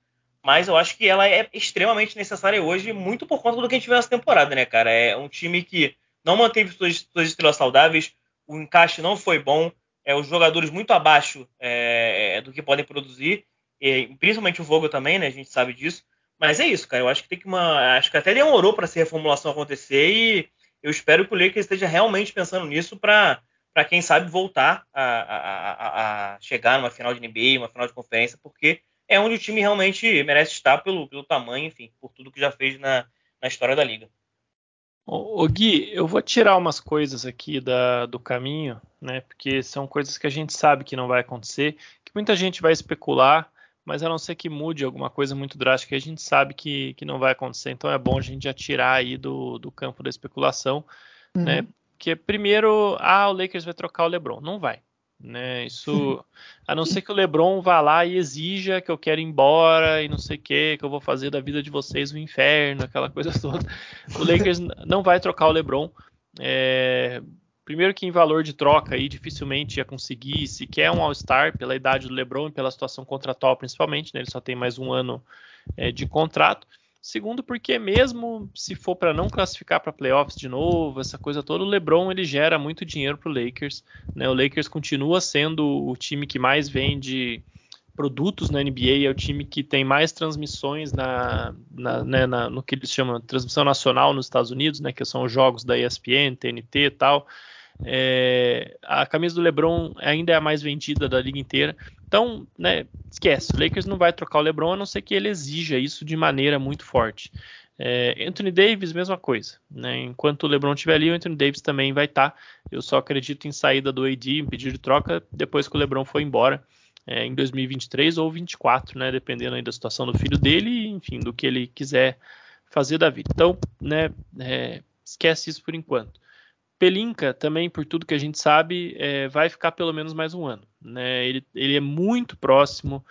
mas eu acho que ela é extremamente necessária hoje, muito por conta do que a gente viu nessa temporada, né, cara? É um time que não manteve suas, suas estrelas saudáveis, o encaixe não foi bom, é, os jogadores muito abaixo é, é do que podem produzir, e, principalmente o Vogel também, né? A gente sabe disso. Mas é isso, cara. Eu acho que tem que uma. Acho que até demorou para essa reformulação acontecer e eu espero que o Lakers esteja realmente pensando nisso para para quem sabe voltar a, a, a, a, chegar numa final de NBA, uma final de conferência, porque é onde o time realmente merece estar pelo, pelo tamanho, enfim, por tudo que já fez na, na história da liga. Ô, Gui, eu vou tirar umas coisas aqui da, do caminho, né? Porque são coisas que a gente sabe que não vai acontecer, que muita gente vai especular, mas a não ser que mude alguma coisa muito drástica, a gente sabe que, que não vai acontecer. Então é bom a gente já tirar aí do, do campo da especulação, uhum. né? Porque primeiro, ah, o Lakers vai trocar o LeBron. Não vai. Né? Isso, a não ser que o LeBron vá lá e exija que eu quero ir embora e não sei o que, que eu vou fazer da vida de vocês o um inferno, aquela coisa toda. O Lakers não vai trocar o LeBron. É, primeiro que em valor de troca aí dificilmente ia conseguir, se quer um All-Star pela idade do LeBron e pela situação contratual principalmente, né? Ele só tem mais um ano é, de contrato. Segundo, porque mesmo se for para não classificar para playoffs de novo, essa coisa toda, o LeBron ele gera muito dinheiro para o Lakers. Né? O Lakers continua sendo o time que mais vende produtos na NBA, é o time que tem mais transmissões na, na, né, na, no que eles chamam de transmissão nacional nos Estados Unidos, né, que são os jogos da ESPN, TNT e tal. É, a camisa do LeBron ainda é a mais vendida da liga inteira. Então, né, esquece. O Lakers não vai trocar o LeBron a não ser que ele exija isso de maneira muito forte. É, Anthony Davis, mesma coisa. Né? Enquanto o LeBron estiver ali, o Anthony Davis também vai estar. Tá. Eu só acredito em saída do AD, em pedido de troca, depois que o LeBron for embora. É, em 2023 ou 2024, né, dependendo aí da situação do filho dele enfim, do que ele quiser fazer da vida. Então, né, é, esquece isso por enquanto. Pelinka também, por tudo que a gente sabe, é, vai ficar pelo menos mais um ano. Né? Ele, ele, é muito próximo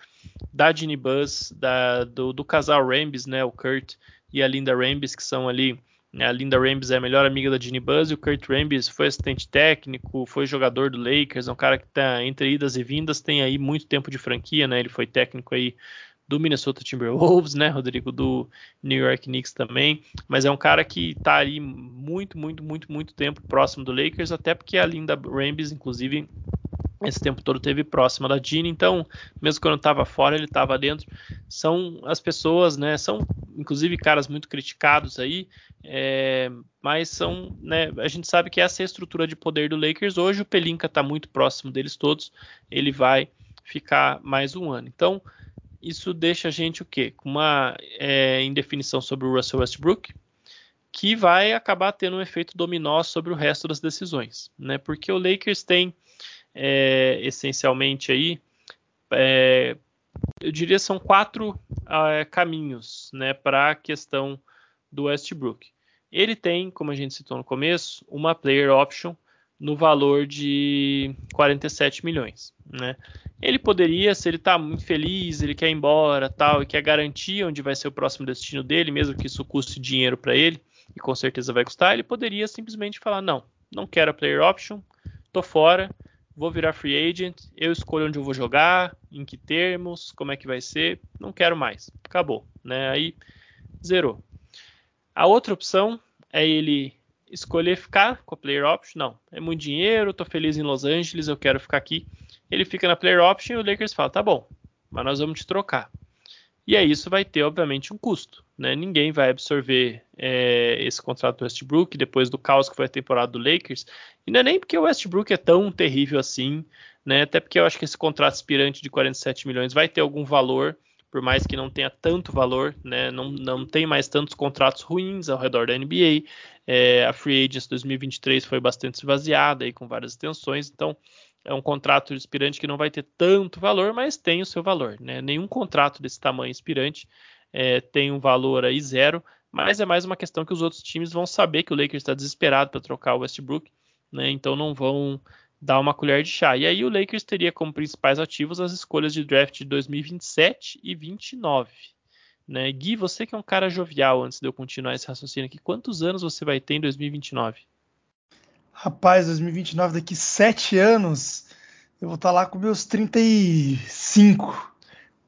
da Ginny Buzz, da, do, do, casal Rambis, né? o Kurt e a Linda Rambis, que são ali. Né? A Linda Rambis é a melhor amiga da Ginny Buzz e o Kurt Rambis foi assistente técnico, foi jogador do Lakers, é um cara que está entre idas e vindas, tem aí muito tempo de franquia, né? ele foi técnico aí do Minnesota Timberwolves, né, Rodrigo, do New York Knicks também, mas é um cara que está ali muito, muito, muito, muito tempo próximo do Lakers, até porque a Linda Rambis, inclusive, esse tempo todo teve próxima da Jean, então, mesmo quando estava fora, ele estava dentro. São as pessoas, né? São, inclusive, caras muito criticados aí, é, mas são, né? A gente sabe que essa é a estrutura de poder do Lakers. Hoje o Pelinka está muito próximo deles todos, ele vai ficar mais um ano. Então, isso deixa a gente o quê? Com uma é, indefinição sobre o Russell Westbrook, que vai acabar tendo um efeito dominó sobre o resto das decisões, né? Porque o Lakers tem é, essencialmente aí, é, eu diria são quatro é, caminhos, né, para a questão do Westbrook. Ele tem, como a gente citou no começo, uma player option no valor de 47 milhões. Né? Ele poderia, se ele está muito feliz, ele quer ir embora, tal, e quer garantir onde vai ser o próximo destino dele, mesmo que isso custe dinheiro para ele, e com certeza vai custar, ele poderia simplesmente falar: não, não quero a player option, tô fora, vou virar free agent, eu escolho onde eu vou jogar, em que termos, como é que vai ser, não quero mais, acabou, né? Aí zerou. A outra opção é ele escolher ficar com a player option, não, é muito dinheiro, tô feliz em Los Angeles, eu quero ficar aqui. Ele fica na player option e o Lakers fala, tá bom, mas nós vamos te trocar. E aí isso vai ter, obviamente, um custo. Né? Ninguém vai absorver é, esse contrato do Westbrook depois do caos que foi a temporada do Lakers. E não é nem porque o Westbrook é tão terrível assim, né? até porque eu acho que esse contrato aspirante de 47 milhões vai ter algum valor por mais que não tenha tanto valor, né, não, não tem mais tantos contratos ruins ao redor da NBA. É, a Free Agents 2023 foi bastante esvaziada aí com várias extensões, então é um contrato inspirante que não vai ter tanto valor, mas tem o seu valor. Né? Nenhum contrato desse tamanho inspirante é, tem um valor aí zero, mas é mais uma questão que os outros times vão saber que o Lakers está desesperado para trocar o Westbrook, né? então não vão dar uma colher de chá. E aí o Lakers teria como principais ativos as escolhas de draft de 2027 e 29. Né? Gui, você que é um cara jovial, antes de eu continuar esse raciocínio aqui, quantos anos você vai ter em 2029? Rapaz, 2029, daqui sete anos, eu vou estar lá com meus 35.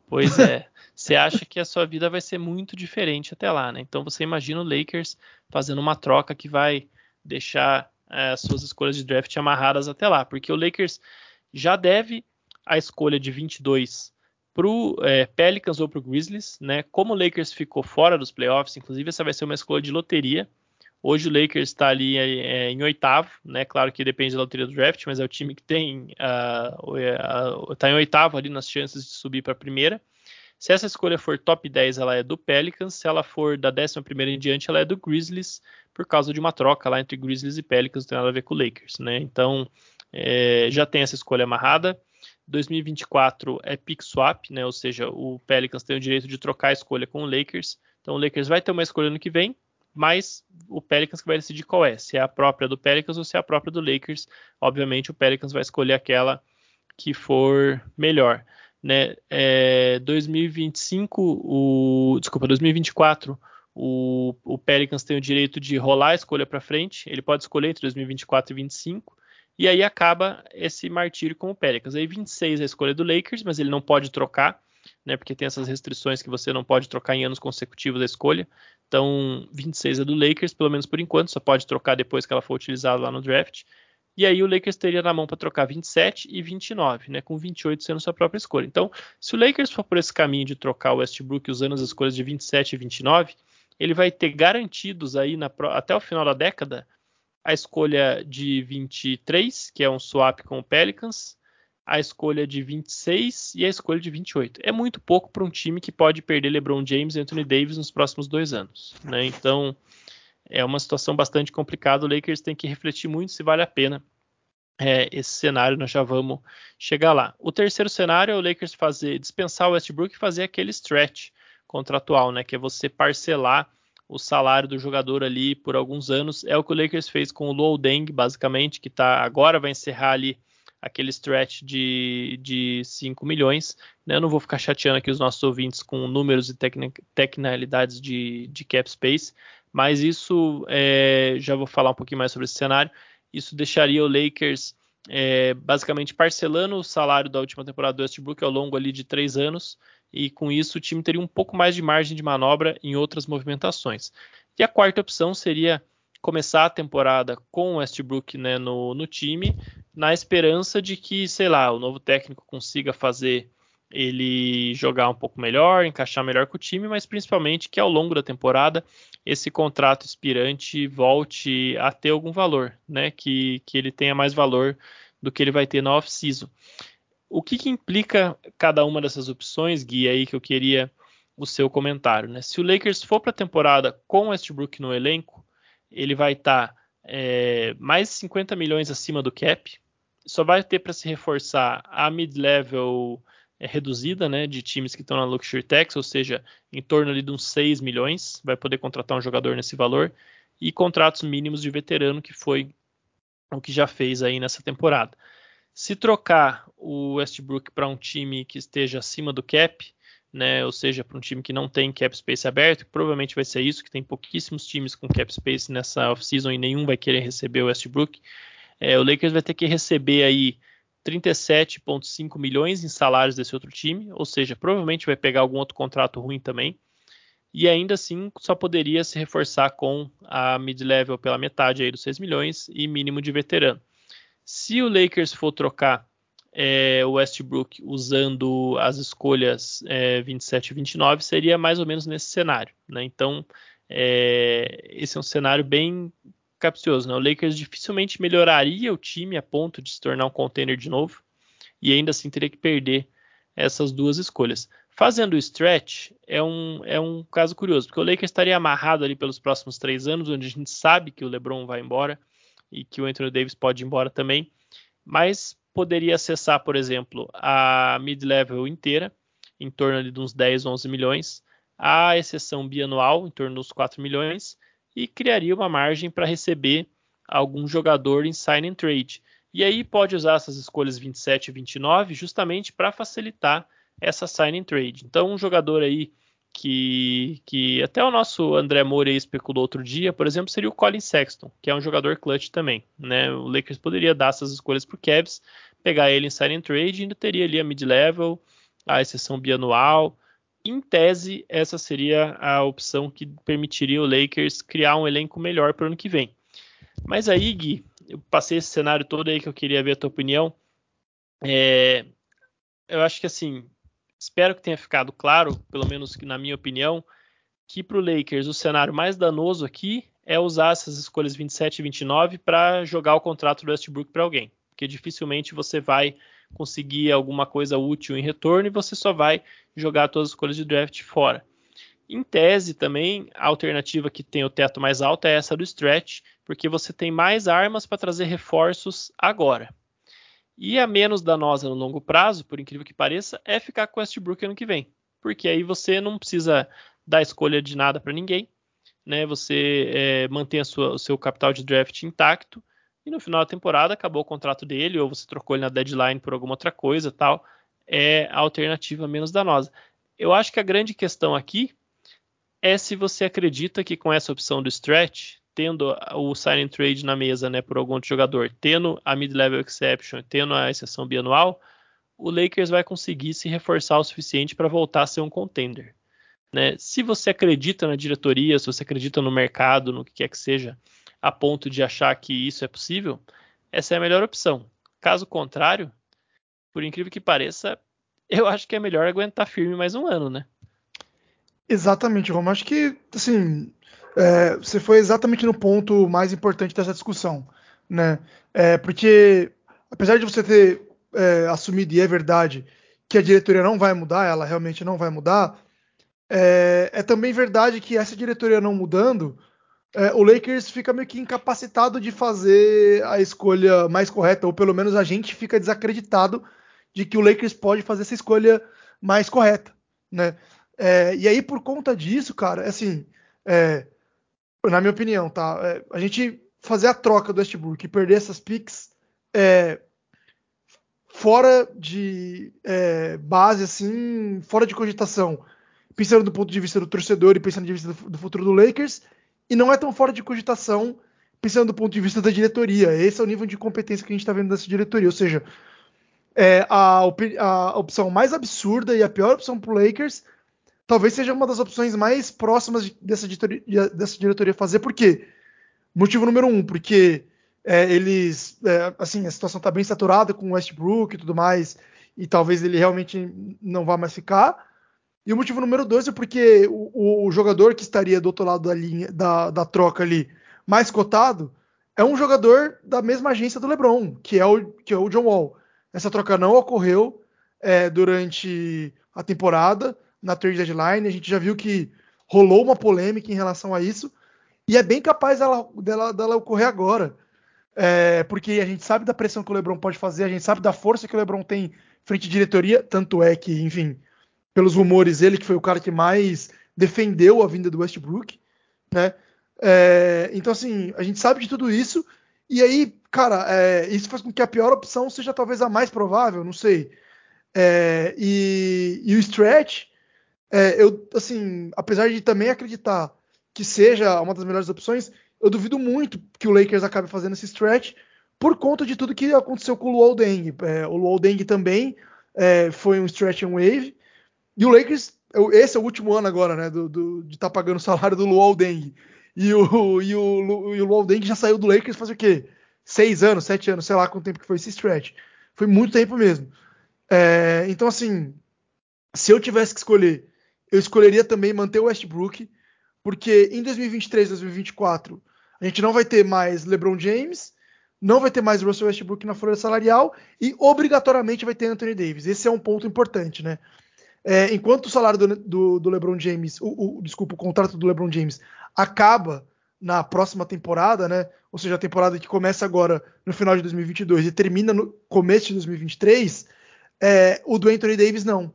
Pois é. você acha que a sua vida vai ser muito diferente até lá, né? Então você imagina o Lakers fazendo uma troca que vai deixar é, suas escolhas de draft amarradas até lá, porque o Lakers já deve a escolha de 22 para o é, Pelicans ou para o Grizzlies, né? Como o Lakers ficou fora dos playoffs, inclusive essa vai ser uma escolha de loteria. Hoje o Lakers está ali é, é, em oitavo, né? Claro que depende da loteria do draft, mas é o time que tem está uh, uh, em oitavo ali nas chances de subir para a primeira. Se essa escolha for top 10, ela é do Pelicans. Se ela for da 11 em diante, ela é do Grizzlies, por causa de uma troca lá entre Grizzlies e Pelicans, não tem nada a ver com o Lakers, né? Então, é, já tem essa escolha amarrada. 2024 é pick swap, né? Ou seja, o Pelicans tem o direito de trocar a escolha com o Lakers. Então, o Lakers vai ter uma escolha no que vem, mas o Pelicans que vai decidir qual é, se é a própria do Pelicans ou se é a própria do Lakers. Obviamente, o Pelicans vai escolher aquela que for melhor né? É, 2025, o desculpa, 2024, o, o Pelicans tem o direito de rolar a escolha para frente. Ele pode escolher entre 2024 e 2025. E aí acaba esse martírio com o Pelicans. Aí 26 é a escolha do Lakers, mas ele não pode trocar, né? Porque tem essas restrições que você não pode trocar em anos consecutivos a escolha. Então, 26 é do Lakers, pelo menos por enquanto, só pode trocar depois que ela for utilizada lá no draft. E aí o Lakers teria na mão para trocar 27 e 29, né, com 28 sendo sua própria escolha. Então, se o Lakers for por esse caminho de trocar o Westbrook usando as escolhas de 27 e 29, ele vai ter garantidos aí na, até o final da década a escolha de 23, que é um swap com o Pelicans, a escolha de 26 e a escolha de 28. É muito pouco para um time que pode perder LeBron James e Anthony Davis nos próximos dois anos. Né? Então, é uma situação bastante complicada. O Lakers tem que refletir muito se vale a pena é, esse cenário. Nós já vamos chegar lá. O terceiro cenário é o Lakers fazer dispensar o Westbrook e fazer aquele stretch contratual, né? Que é você parcelar o salário do jogador ali por alguns anos. É o que o Lakers fez com o Luol Deng, basicamente, que tá agora vai encerrar ali aquele stretch de, de 5 milhões. Né? Eu não vou ficar chateando aqui os nossos ouvintes com números e tecnicalidades de, de cap space, mas isso, é, já vou falar um pouquinho mais sobre esse cenário. Isso deixaria o Lakers é, basicamente parcelando o salário da última temporada do Westbrook ao longo ali de três anos, e com isso o time teria um pouco mais de margem de manobra em outras movimentações. E a quarta opção seria começar a temporada com o Westbrook né, no, no time, na esperança de que, sei lá, o novo técnico consiga fazer ele jogar um pouco melhor, encaixar melhor com o time, mas principalmente que ao longo da temporada esse contrato expirante volte a ter algum valor, né? Que, que ele tenha mais valor do que ele vai ter na off-season. O que, que, implica cada uma dessas opções, Gui, aí que eu queria o seu comentário, né? Se o Lakers for para a temporada com Westbrook no elenco, ele vai estar tá, é, mais 50 milhões acima do cap, só vai ter para se reforçar a mid-level é reduzida, né, de times que estão na Luxury Tax, ou seja, em torno ali de uns 6 milhões, vai poder contratar um jogador nesse valor, e contratos mínimos de veterano, que foi o que já fez aí nessa temporada. Se trocar o Westbrook para um time que esteja acima do cap, né, ou seja, para um time que não tem cap space aberto, provavelmente vai ser isso, que tem pouquíssimos times com cap space nessa off-season e nenhum vai querer receber o Westbrook, é, o Lakers vai ter que receber aí 37,5 milhões em salários desse outro time, ou seja, provavelmente vai pegar algum outro contrato ruim também. E ainda assim só poderia se reforçar com a mid-level pela metade aí dos 6 milhões e mínimo de veterano. Se o Lakers for trocar é, o Westbrook usando as escolhas é, 27 e 29, seria mais ou menos nesse cenário. Né? Então, é, esse é um cenário bem capcioso. Né? O Lakers dificilmente melhoraria o time a ponto de se tornar um contender de novo e ainda assim teria que perder essas duas escolhas. Fazendo o stretch é um, é um caso curioso, porque o Lakers estaria amarrado ali pelos próximos três anos, onde a gente sabe que o LeBron vai embora e que o Anthony Davis pode ir embora também, mas poderia acessar, por exemplo, a mid-level inteira, em torno de uns 10, 11 milhões, a exceção bianual, em torno dos 4 milhões, e criaria uma margem para receber algum jogador em sign and trade. E aí pode usar essas escolhas 27 e 29 justamente para facilitar essa sign and trade. Então, um jogador aí que, que até o nosso André Moura especulou outro dia, por exemplo, seria o Colin Sexton, que é um jogador clutch também. Né? O Lakers poderia dar essas escolhas para o Cavs, pegar ele em sign and trade e ainda teria ali a mid-level, a exceção bianual, em tese, essa seria a opção que permitiria o Lakers criar um elenco melhor para o ano que vem. Mas aí, Gui, eu passei esse cenário todo aí que eu queria ver a tua opinião. É, eu acho que assim, espero que tenha ficado claro, pelo menos na minha opinião, que para o Lakers o cenário mais danoso aqui é usar essas escolhas 27 e 29 para jogar o contrato do Westbrook para alguém, porque dificilmente você vai conseguir alguma coisa útil em retorno e você só vai jogar todas as escolhas de draft fora. Em tese também, a alternativa que tem o teto mais alto é essa do stretch, porque você tem mais armas para trazer reforços agora. E a menos danosa no longo prazo, por incrível que pareça, é ficar com Westbrook ano que vem. Porque aí você não precisa dar escolha de nada para ninguém, né? Você é, mantém sua, o seu capital de draft intacto e no final da temporada acabou o contrato dele ou você trocou ele na deadline por alguma outra coisa, tal. É a alternativa menos danosa. Eu acho que a grande questão aqui é se você acredita que com essa opção do stretch, tendo o sign and trade na mesa, né, por algum outro jogador, tendo a mid-level exception, tendo a exceção bianual, o Lakers vai conseguir se reforçar o suficiente para voltar a ser um contender. Né? Se você acredita na diretoria, se você acredita no mercado, no que quer que seja, a ponto de achar que isso é possível, essa é a melhor opção. Caso contrário, por incrível que pareça, eu acho que é melhor aguentar firme mais um ano, né? Exatamente, Roma. Acho que, assim, é, você foi exatamente no ponto mais importante dessa discussão, né? É, porque, apesar de você ter é, assumido, e é verdade, que a diretoria não vai mudar, ela realmente não vai mudar, é, é também verdade que essa diretoria não mudando, é, o Lakers fica meio que incapacitado de fazer a escolha mais correta, ou pelo menos a gente fica desacreditado de que o Lakers pode fazer essa escolha mais correta, né? É, e aí, por conta disso, cara, assim, é, na minha opinião, tá? É, a gente fazer a troca do Westbrook e perder essas picks é, fora de é, base, assim, fora de cogitação, pensando do ponto de vista do torcedor e pensando do, do futuro do Lakers, e não é tão fora de cogitação pensando do ponto de vista da diretoria. Esse é o nível de competência que a gente está vendo dessa diretoria. Ou seja, é, a, a, opção mais absurda e a pior opção para Lakers talvez seja uma das opções mais próximas dessa diretoria, dessa diretoria fazer. Por quê? Motivo número um, porque é, eles, é, assim, a situação está bem saturada com o Westbrook e tudo mais, e talvez ele realmente não vá mais ficar. E o motivo número dois é porque o, o jogador que estaria do outro lado da linha da, da, troca ali, mais cotado, é um jogador da mesma agência do LeBron, que é o, que é o John Wall. Essa troca não ocorreu é, durante a temporada, na trade deadline. A gente já viu que rolou uma polêmica em relação a isso, e é bem capaz dela, dela, dela ocorrer agora. É, porque a gente sabe da pressão que o LeBron pode fazer, a gente sabe da força que o LeBron tem frente à diretoria, tanto é que, enfim, pelos rumores, ele que foi o cara que mais defendeu a vinda do Westbrook, né? É, então, assim, a gente sabe de tudo isso, e aí, cara, é, isso faz com que a pior opção seja talvez a mais provável, não sei. É, e, e, o stretch, é, eu, assim, apesar de também acreditar que seja uma das melhores opções, eu duvido muito que o Lakers acabe fazendo esse stretch por conta de tudo que aconteceu com o Luol Deng. É, o Luol Deng também é, foi um stretch and wave, e o Lakers, esse é o último ano agora, né, do, do de estar tá pagando o salário do Luol Deng. E o, e, o, e o Luol Deng já saiu do Lakers faz o quê? Seis anos, sete anos, sei lá quanto tempo que foi esse stretch. Foi muito tempo mesmo. É, então, assim, se eu tivesse que escolher, eu escolheria também manter o Westbrook, porque em 2023, 2024, a gente não vai ter mais LeBron James, não vai ter mais Russell Westbrook na folha salarial e obrigatoriamente vai ter Anthony Davis. Esse é um ponto importante, né? É, enquanto o salário do, do, do LeBron James, o, o, desculpa, o contrato do LeBron James acaba na próxima temporada, né? Ou seja, a temporada que começa agora no final de 2022 e termina no começo de 2023, é, o do Anthony Davis não.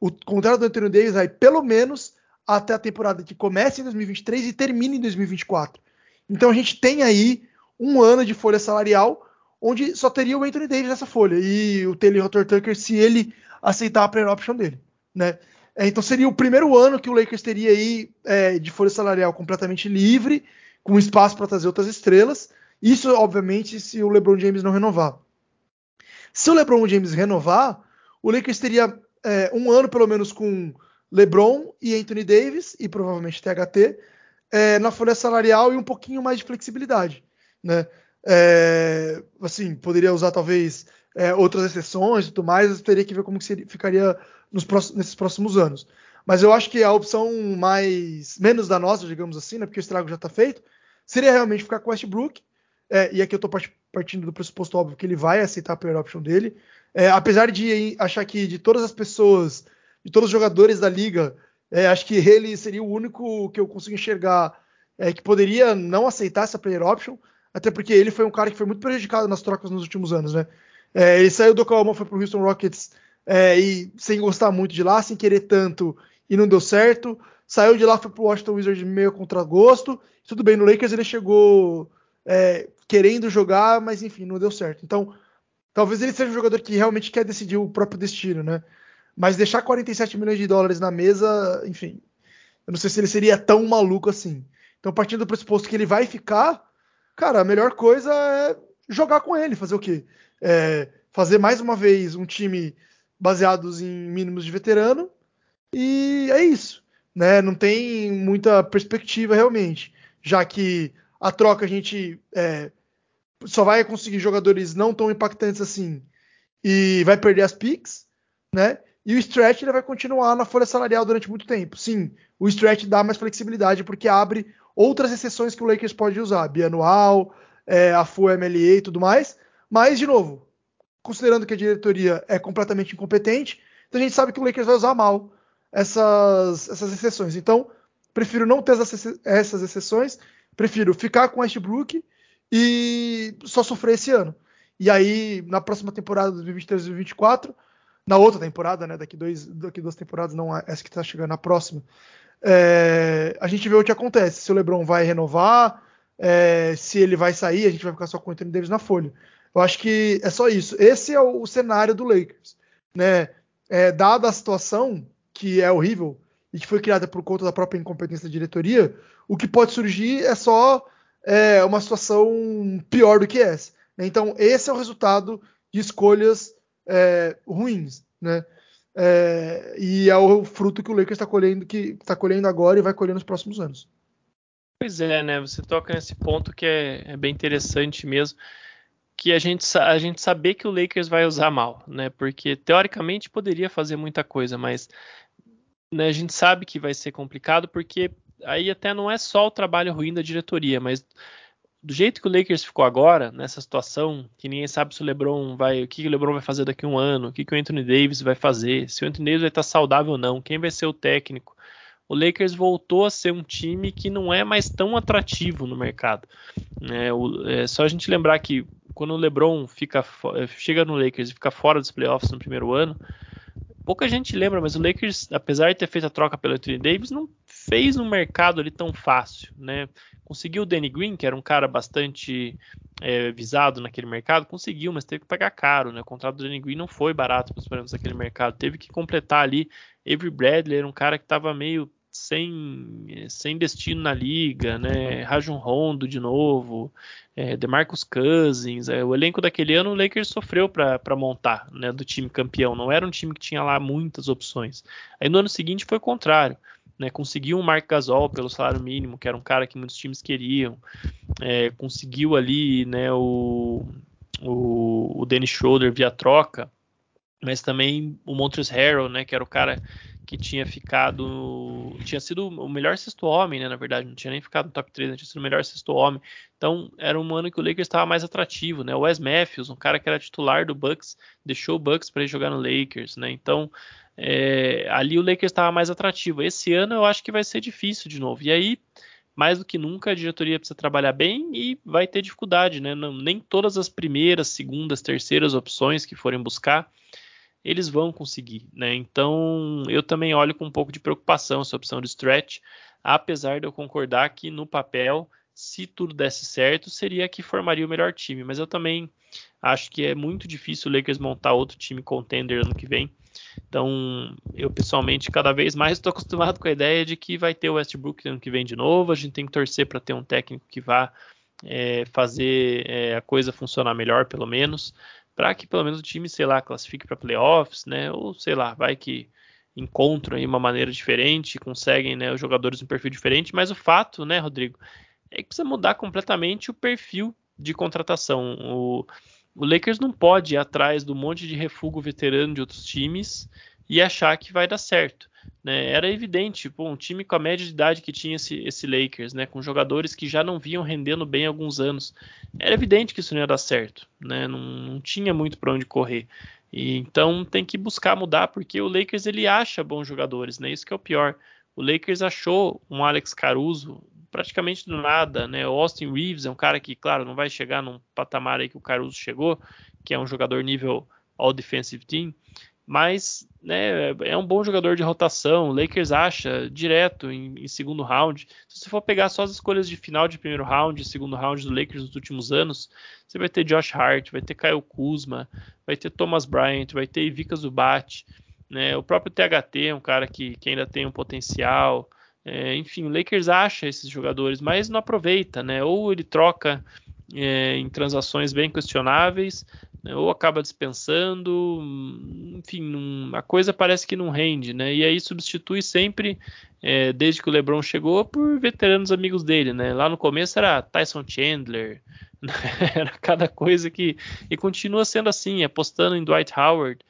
O contrato do Anthony Davis vai pelo menos até a temporada que começa em 2023 e termina em 2024. Então a gente tem aí um ano de folha salarial onde só teria o Anthony Davis nessa folha e o Taylor Tucker se ele aceitar a player option dele né? É, então seria o primeiro ano que o Lakers teria aí é, de folha salarial completamente livre, com espaço para trazer outras estrelas. Isso, obviamente, se o LeBron James não renovar. Se o LeBron James renovar, o Lakers teria é, um ano pelo menos com LeBron e Anthony Davis, e provavelmente THT, é, na folha salarial e um pouquinho mais de flexibilidade. Né? É, assim, poderia usar talvez é, outras exceções e tudo mais, teria que ver como que seria, ficaria nos próximos, nesses próximos anos. Mas eu acho que a opção mais menos danosa, digamos assim, né, porque o estrago já está feito, seria realmente ficar com o Westbrook. É, e aqui eu estou partindo do pressuposto óbvio que ele vai aceitar a player option dele. É, apesar de achar que de todas as pessoas, de todos os jogadores da liga, é, acho que ele seria o único que eu consigo enxergar é, que poderia não aceitar essa player option, até porque ele foi um cara que foi muito prejudicado nas trocas nos últimos anos, né? É, ele saiu do Oklahoma, foi pro Houston Rockets é, e sem gostar muito de lá, sem querer tanto e não deu certo. Saiu de lá, foi pro Washington Wizards meio contra gosto. Tudo bem, no Lakers ele chegou é, querendo jogar, mas enfim, não deu certo. Então, talvez ele seja um jogador que realmente quer decidir o próprio destino, né? Mas deixar 47 milhões de dólares na mesa, enfim, eu não sei se ele seria tão maluco assim. Então, partindo do pressuposto que ele vai ficar, cara, a melhor coisa é jogar com ele, fazer o quê? É, fazer mais uma vez um time baseados em mínimos de veterano e é isso, né? Não tem muita perspectiva realmente, já que a troca a gente é, só vai conseguir jogadores não tão impactantes assim e vai perder as picks, né? E o stretch ele vai continuar na folha salarial durante muito tempo. Sim, o stretch dá mais flexibilidade porque abre outras exceções que o Lakers pode usar, bianual, é, a full MLA e tudo mais, mas, de novo, considerando que a diretoria é completamente incompetente, então a gente sabe que o Lakers vai usar mal essas, essas exceções. Então, prefiro não ter essas exceções, prefiro ficar com Westbrook e só sofrer esse ano. E aí, na próxima temporada, 2023-2024, na outra temporada, né, daqui, dois, daqui duas temporadas, não essa que está chegando, na próxima, é, a gente vê o que acontece. Se o LeBron vai renovar, é, se ele vai sair, a gente vai ficar só com o Anthony Davis na folha. Eu acho que é só isso. Esse é o, cenário do Lakers, né? É, dada a situação que é horrível e que foi criada por conta da própria incompetência da diretoria, o que pode surgir é só é, uma situação pior do que essa. Né? Então, esse é o resultado de escolhas é, ruins, né? É, e é o fruto que o Lakers está colhendo, que está colhendo agora e vai colher nos próximos anos. Pois é, né? Você toca nesse ponto que é, é bem interessante mesmo que a gente, a gente saber que o Lakers vai usar mal, né? Porque teoricamente poderia fazer muita coisa, mas né, a gente sabe que vai ser complicado porque aí até não é só o trabalho ruim da diretoria, mas do jeito que o Lakers ficou agora, nessa situação, que ninguém sabe se o LeBron vai, o que o LeBron vai fazer daqui a um ano, o que, que o Anthony Davis vai fazer, se o Anthony Davis vai estar saudável ou não, quem vai ser o técnico. O Lakers voltou a ser um time que não é mais tão atrativo no mercado. É, o, é só a gente lembrar que quando o LeBron fica, eh, chega no Lakers e fica fora dos playoffs no primeiro ano, pouca gente lembra, mas o Lakers, apesar de ter feito a troca pelo Anthony Davis, não fez um mercado ali tão fácil, né? Conseguiu o Danny Green, que era um cara bastante é, visado naquele mercado, conseguiu, mas teve que pagar caro, né? O contrato do Danny Green não foi barato para os parâmetros daquele mercado, teve que completar ali. Avery Bradley era um cara que estava meio sem, sem destino na liga, né? Rajon Rondo de novo, é, DeMarcus Cousins, é, o elenco daquele ano o Lakers sofreu para montar, né? Do time campeão, não era um time que tinha lá muitas opções. Aí no ano seguinte foi o contrário. Né, conseguiu um Mark Gasol pelo salário mínimo, que era um cara que muitos times queriam. É, conseguiu ali né, o, o, o Dennis Schroeder via troca, mas também o Montrezl Harrell, né, que era o cara que tinha ficado. Tinha sido o melhor sexto homem, né? Na verdade, não tinha nem ficado no top 3, né, tinha sido o melhor sexto homem. Então, era um ano que o Lakers estava mais atrativo, né? O Wes Matthews, um cara que era titular do Bucks, deixou o Bucks para ir jogar no Lakers, né? Então, é, ali o Lakers estava mais atrativo. Esse ano eu acho que vai ser difícil de novo. E aí, mais do que nunca, a diretoria precisa trabalhar bem e vai ter dificuldade, né? Não, nem todas as primeiras, segundas, terceiras opções que forem buscar eles vão conseguir, né? Então eu também olho com um pouco de preocupação essa opção de stretch, apesar de eu concordar que no papel, se tudo desse certo, seria que formaria o melhor time. Mas eu também acho que é muito difícil o Lakers montar outro time contender ano que vem. Então, eu pessoalmente cada vez mais estou acostumado com a ideia de que vai ter o Westbrook ano que vem de novo. A gente tem que torcer para ter um técnico que vá é, fazer é, a coisa funcionar melhor, pelo menos para que pelo menos o time, sei lá, classifique para playoffs, né? Ou sei lá, vai que encontram aí uma maneira diferente, conseguem né, os jogadores um perfil diferente, mas o fato, né, Rodrigo, é que precisa mudar completamente o perfil de contratação. O, o Lakers não pode ir atrás do monte de refúgio veterano de outros times e achar que vai dar certo. Né? Era evidente, pô, um time com a média de idade que tinha esse, esse, Lakers, né? com jogadores que já não vinham rendendo bem há alguns anos, era evidente que isso não ia dar certo, né? não, não tinha muito para onde correr. E, então tem que buscar mudar, porque o Lakers ele acha bons jogadores, né? isso que é o pior. O Lakers achou um Alex Caruso praticamente do nada, né? O Austin Reeves é um cara que, claro, não vai chegar num patamar aí que o Caruso chegou, que é um jogador nível All Defensive Team, mas né, é um bom jogador de rotação. Lakers acha direto em, em, segundo round. Se você for pegar só as escolhas de final de primeiro round e segundo round do Lakers nos últimos anos, você vai ter Josh Hart, vai ter Kyle Kuzma, vai ter Thomas Bryant, vai ter Ivica Zubat, né, o próprio THT é um cara que, que ainda tem um potencial. É, enfim, o Lakers acha esses jogadores, mas não aproveita, né? Ou ele troca é, em transações bem questionáveis, ou acaba dispensando, enfim, a coisa parece que não rende, né? E aí substitui sempre, é, desde que o LeBron chegou, por veteranos amigos dele, né? Lá no começo era Tyson Chandler, né? era cada coisa que e continua sendo assim, apostando em Dwight Howard,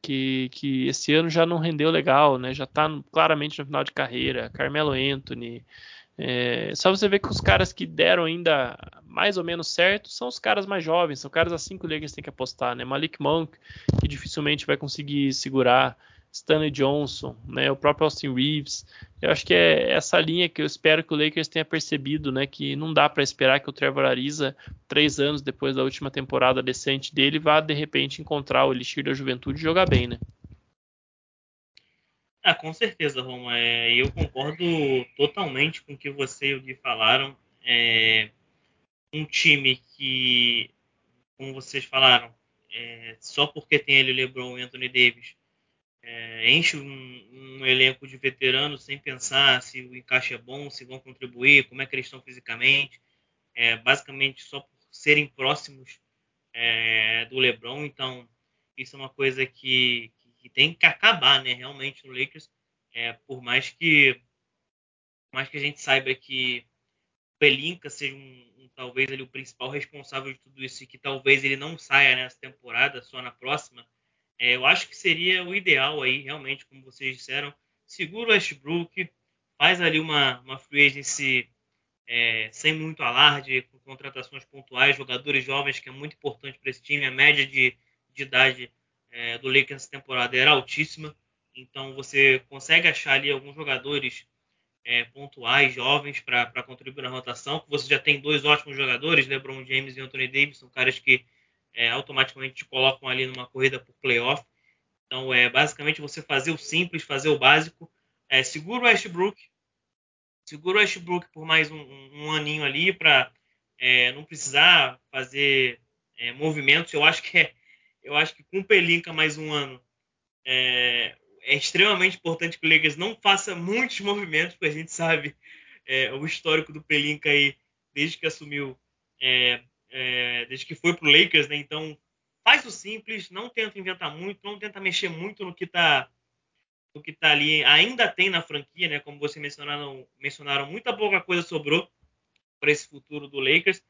que, que esse ano já não rendeu legal, né? Já está claramente no final de carreira, Carmelo Anthony, é, só você ver que os caras que deram ainda mais ou menos certo são os caras mais jovens, são caras assim que o Lakers tem que apostar, né? Malik Monk, que dificilmente vai conseguir segurar, Stanley Johnson, né? O próprio Austin Reeves. Eu acho que é essa linha que eu espero que o Lakers tenha percebido, né? Que não dá para esperar que o Trevor Ariza, três anos depois da última temporada decente dele, vá de repente encontrar o elixir da juventude e jogar bem, né? Ah, com certeza, Roma. É, eu concordo totalmente com o que você e o Gui falaram. É, um time que, como vocês falaram, é, só porque tem ele, LeBron e Anthony Davis, é, enche um, um, elenco de veteranos sem pensar se o encaixe é bom, se vão contribuir, como é que eles estão fisicamente. É, basicamente só por serem próximos é, do LeBron. Então, isso é uma coisa que, que tem que acabar, né? Realmente no Lakers, é, por mais que por mais que a gente saiba que o Pelinka seja um, um, talvez ele o principal responsável de tudo isso e que talvez ele não saia nessa temporada, só na próxima, é, eu acho que seria o ideal aí, realmente, como vocês disseram, segura o Westbrook, faz ali uma, uma free agency é, sem muito alarde, com contratações pontuais, jogadores jovens, que é muito importante para esse time, a média de, de idade é, do Lakers nessa temporada era altíssima. Então você consegue achar ali alguns jogadores é, pontuais, jovens, para contribuir na rotação. Você já tem dois ótimos jogadores, LeBron James e Anthony Davis, são caras que é, automaticamente te colocam ali numa corrida por playoff. Então é basicamente você fazer o simples, fazer o básico. É, segura o Westbrook, segura o Westbrook por mais um, um, um aninho ali para é, não precisar fazer é, movimentos. Eu acho que é eu acho que com o Pelinka mais um ano é, é, extremamente importante que o Lakers não faça muitos movimentos, porque a gente sabe é, o histórico do Pelinka aí desde que assumiu, é, é desde que foi para o Lakers, né? Então faz o simples, não tenta inventar muito, não tenta mexer muito no que está no que tá ali, ainda tem na franquia, né? Como vocês mencionaram, mencionaram muita pouca coisa sobrou para esse futuro do Lakers.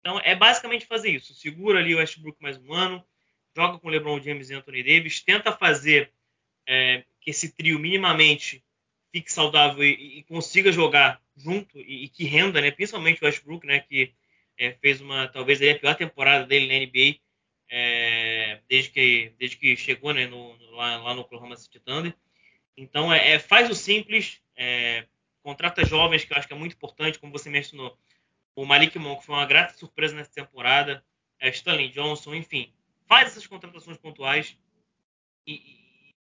Então é basicamente fazer isso. Segura ali o Westbrook mais um ano, joga com LeBron James e Anthony Davis, tenta fazer é, que esse trio minimamente fique saudável e, e consiga jogar junto e, e, que renda, né? Principalmente o Westbrook, né? Que é, fez uma talvez a pior temporada dele na NBA é, desde que desde que chegou, né? No, lá, lá, no Oklahoma City Thunder. Então é, é faz o simples, é, contrata jovens que eu acho que é muito importante, como você mencionou. O Malik Monk foi uma grata surpresa nessa temporada. É, Stanley Johnson, enfim, faz essas contratações pontuais e,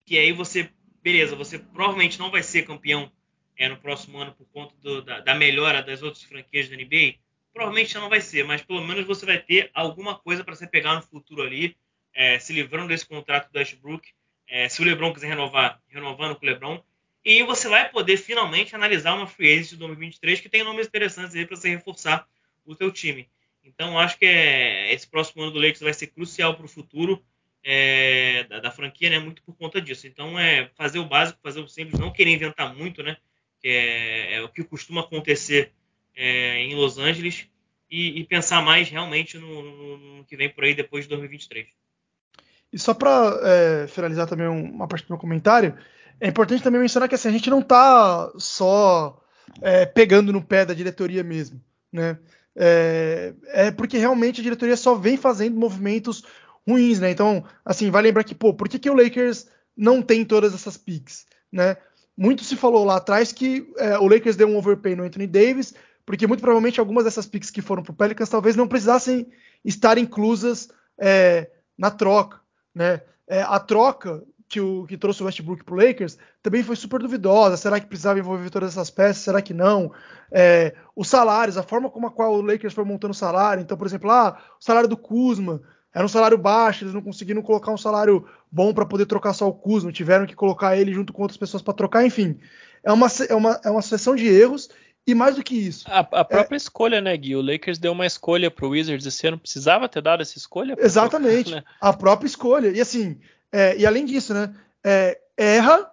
que aí você, beleza, você provavelmente não vai ser campeão é, no próximo ano por conta do, da, da, melhora das outras franquias da NBA. Provavelmente não vai ser, mas pelo menos você vai ter alguma coisa para você pegar no futuro ali, é, se livrando desse contrato do Westbrook. É, se o LeBron quiser renovar, renovando com o LeBron. E você vai poder finalmente analisar uma free agency de 2023 que tem nomes interessantes aí para você reforçar o seu time. Então, acho que é, esse próximo ano do Lakers vai ser crucial para o futuro. é, da, da, franquia, né? Muito por conta disso. Então é fazer o básico, fazer o simples, não querer inventar muito, né? Que é, é o que costuma acontecer é, em Los Angeles e, e pensar mais realmente no, no, no, que vem por aí depois de 2023. E só para é, finalizar também uma parte do meu comentário, é importante também mencionar que assim, a gente não está só é, pegando no pé da diretoria mesmo, né? É, é, porque realmente a diretoria só vem fazendo movimentos ruins, né? Então, assim, vai lembrar que, pô, por que, que o Lakers não tem todas essas picks, né? Muito se falou lá atrás que é, o Lakers deu um overpay no Anthony Davis, porque muito provavelmente algumas dessas picks que foram pro Pelicans talvez não precisassem estar inclusas é, na troca, né? É, a troca que, o, que trouxe o Westbrook pro Lakers também foi super duvidosa. Será que precisava envolver todas essas peças? Será que não? É, os salários, a forma como a qual o Lakers foi montando o salário. Então, por exemplo, ah, o salário do Kuzma era um salário baixo, eles não conseguiram colocar um salário bom para poder trocar só o Kuzma, tiveram que colocar ele junto com outras pessoas para trocar, enfim. É uma, é, uma, é uma sucessão de erros e mais do que isso. A, a própria é... escolha, né, Gui? O Lakers deu uma escolha pro Wizards esse ano. Precisava ter dado essa escolha? Exatamente. Trocar, né? A própria escolha. E assim, é, e além disso, né? É, erra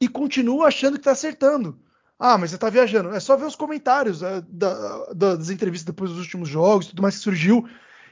e continua achando que tá acertando. Ah, mas você tá viajando. É só ver os comentários é, da, da, das entrevistas depois dos últimos jogos, tudo mais que surgiu.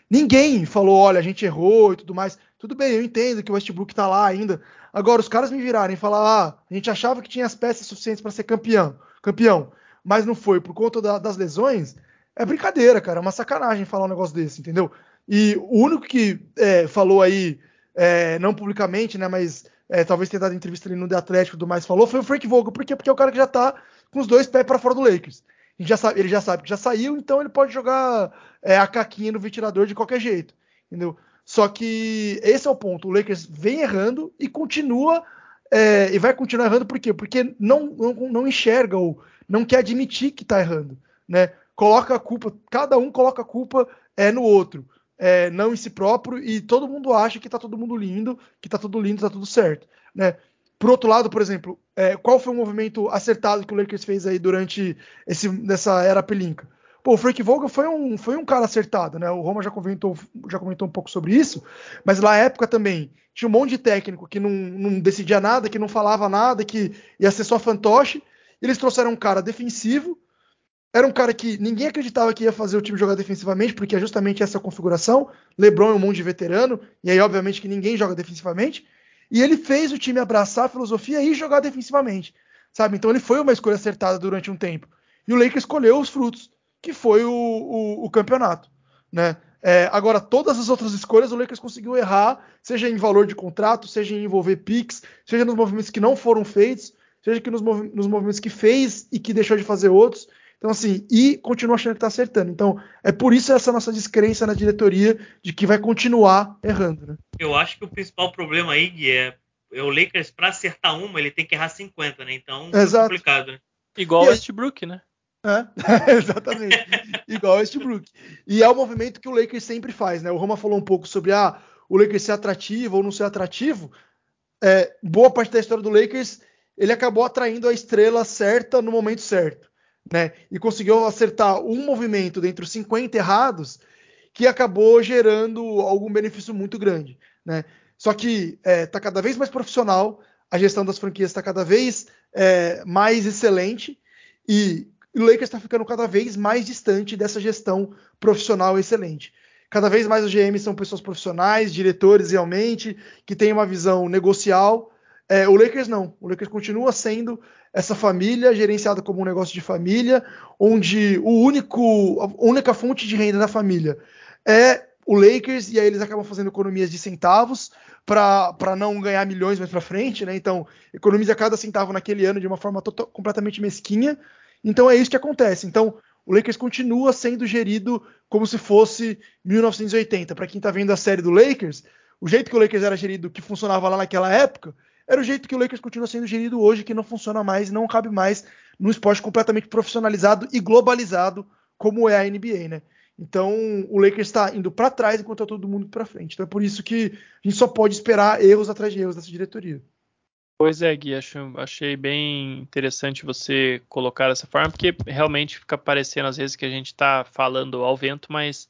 Ninguém falou, olha, a gente errou e tudo mais. Tudo bem, eu entendo que o Westbrook tá lá ainda. Agora, os caras me virarem e falar, ah, a gente achava que tinha as peças suficientes para ser campeão, campeão, mas não foi por conta da, das lesões, é brincadeira, cara. É uma sacanagem falar um negócio desse, entendeu? E o único que é, falou aí, é, não publicamente, né, mas é, talvez tenha dado entrevista ali no The Atlético do mais falou, foi o Frank Vogel. Por quê? Porque é o cara que já tá com os dois pés para fora do Lakers já sabe, ele já sabe que já saiu, então ele pode jogar é, a caquinha no ventilador de qualquer jeito, entendeu? Só que esse é o ponto. O Lakers vem errando e continua é, e vai continuar errando por quê? Porque não, não, não enxerga ou não quer admitir que está errando, né? Coloca a culpa, cada um coloca a culpa é no outro, é, não em si próprio e todo mundo acha que está todo mundo lindo, que está tudo lindo, está tudo certo, né? Por outro lado, por exemplo, é, qual foi o movimento acertado que o Lakers fez aí durante esse, nessa era Pelinka? Pô, o Frank Vogel foi um, foi um cara acertado, né? O Roma já comentou, já comentou um pouco sobre isso, mas na época também tinha um monte de técnico que não, não decidia nada, que não falava nada, que ia ser só fantoche. Eles trouxeram um cara defensivo, era um cara que ninguém acreditava que ia fazer o time jogar defensivamente, porque é justamente essa configuração. LeBron é um monte de veterano, e aí, obviamente, que ninguém joga defensivamente. E ele fez o time abraçar a filosofia e jogar defensivamente, sabe? Então ele foi uma escolha acertada durante um tempo. E o Lakers escolheu os frutos, que foi o, o, o campeonato, né? É, agora, todas as outras escolhas o Lakers conseguiu errar, seja em valor de contrato, seja em envolver picks, seja nos movimentos que não foram feitos, seja que nos, movi nos movimentos que fez e que deixou de fazer outros. Então, assim, e continua achando que está acertando. Então, é por isso essa nossa descrença na diretoria de que vai continuar errando, né? Eu acho que o principal problema aí, Gui, é, é o Lakers, para acertar uma, ele tem que errar 50, né? Então, é complicado, né? Igual o Westbrook, né? É, exatamente. Igual o Westbrook. E é o movimento que o Lakers sempre faz, né? O Roma falou um pouco sobre ah, o Lakers ser atrativo ou não ser atrativo. É, boa parte da história do Lakers, ele acabou atraindo a estrela certa no momento certo né? E conseguiu acertar um movimento dentre os 50 errados que acabou gerando algum benefício muito grande, né? Só que está é, tá cada vez mais profissional, a gestão das franquias está cada vez é, mais excelente e o Lakers está ficando cada vez mais distante dessa gestão profissional excelente. Cada vez mais os GMs são pessoas profissionais, diretores realmente, que têm uma visão negocial. É, o Lakers não. O Lakers continua sendo essa família gerenciada como um negócio de família, onde o único, a única fonte de renda da família é o Lakers, e aí eles acabam fazendo economias de centavos para não ganhar milhões mais para frente, né? Então, economiza cada centavo naquele ano de uma forma total, completamente mesquinha. Então é isso que acontece. Então, o Lakers continua sendo gerido como se fosse 1980. Para quem está vendo a série do Lakers, o jeito que o Lakers era gerido, que funcionava lá naquela época, era o jeito que o Lakers continua sendo gerido hoje, que não funciona mais, não cabe mais num esporte completamente profissionalizado e globalizado como é a NBA, né? Então o Lakers está indo para trás enquanto está todo mundo para frente. Então é por isso que a gente só pode esperar erros atrás de erros dessa diretoria. Pois é, Gui, acho, achei bem interessante você colocar dessa forma, porque realmente fica parecendo às vezes que a gente está falando ao vento, mas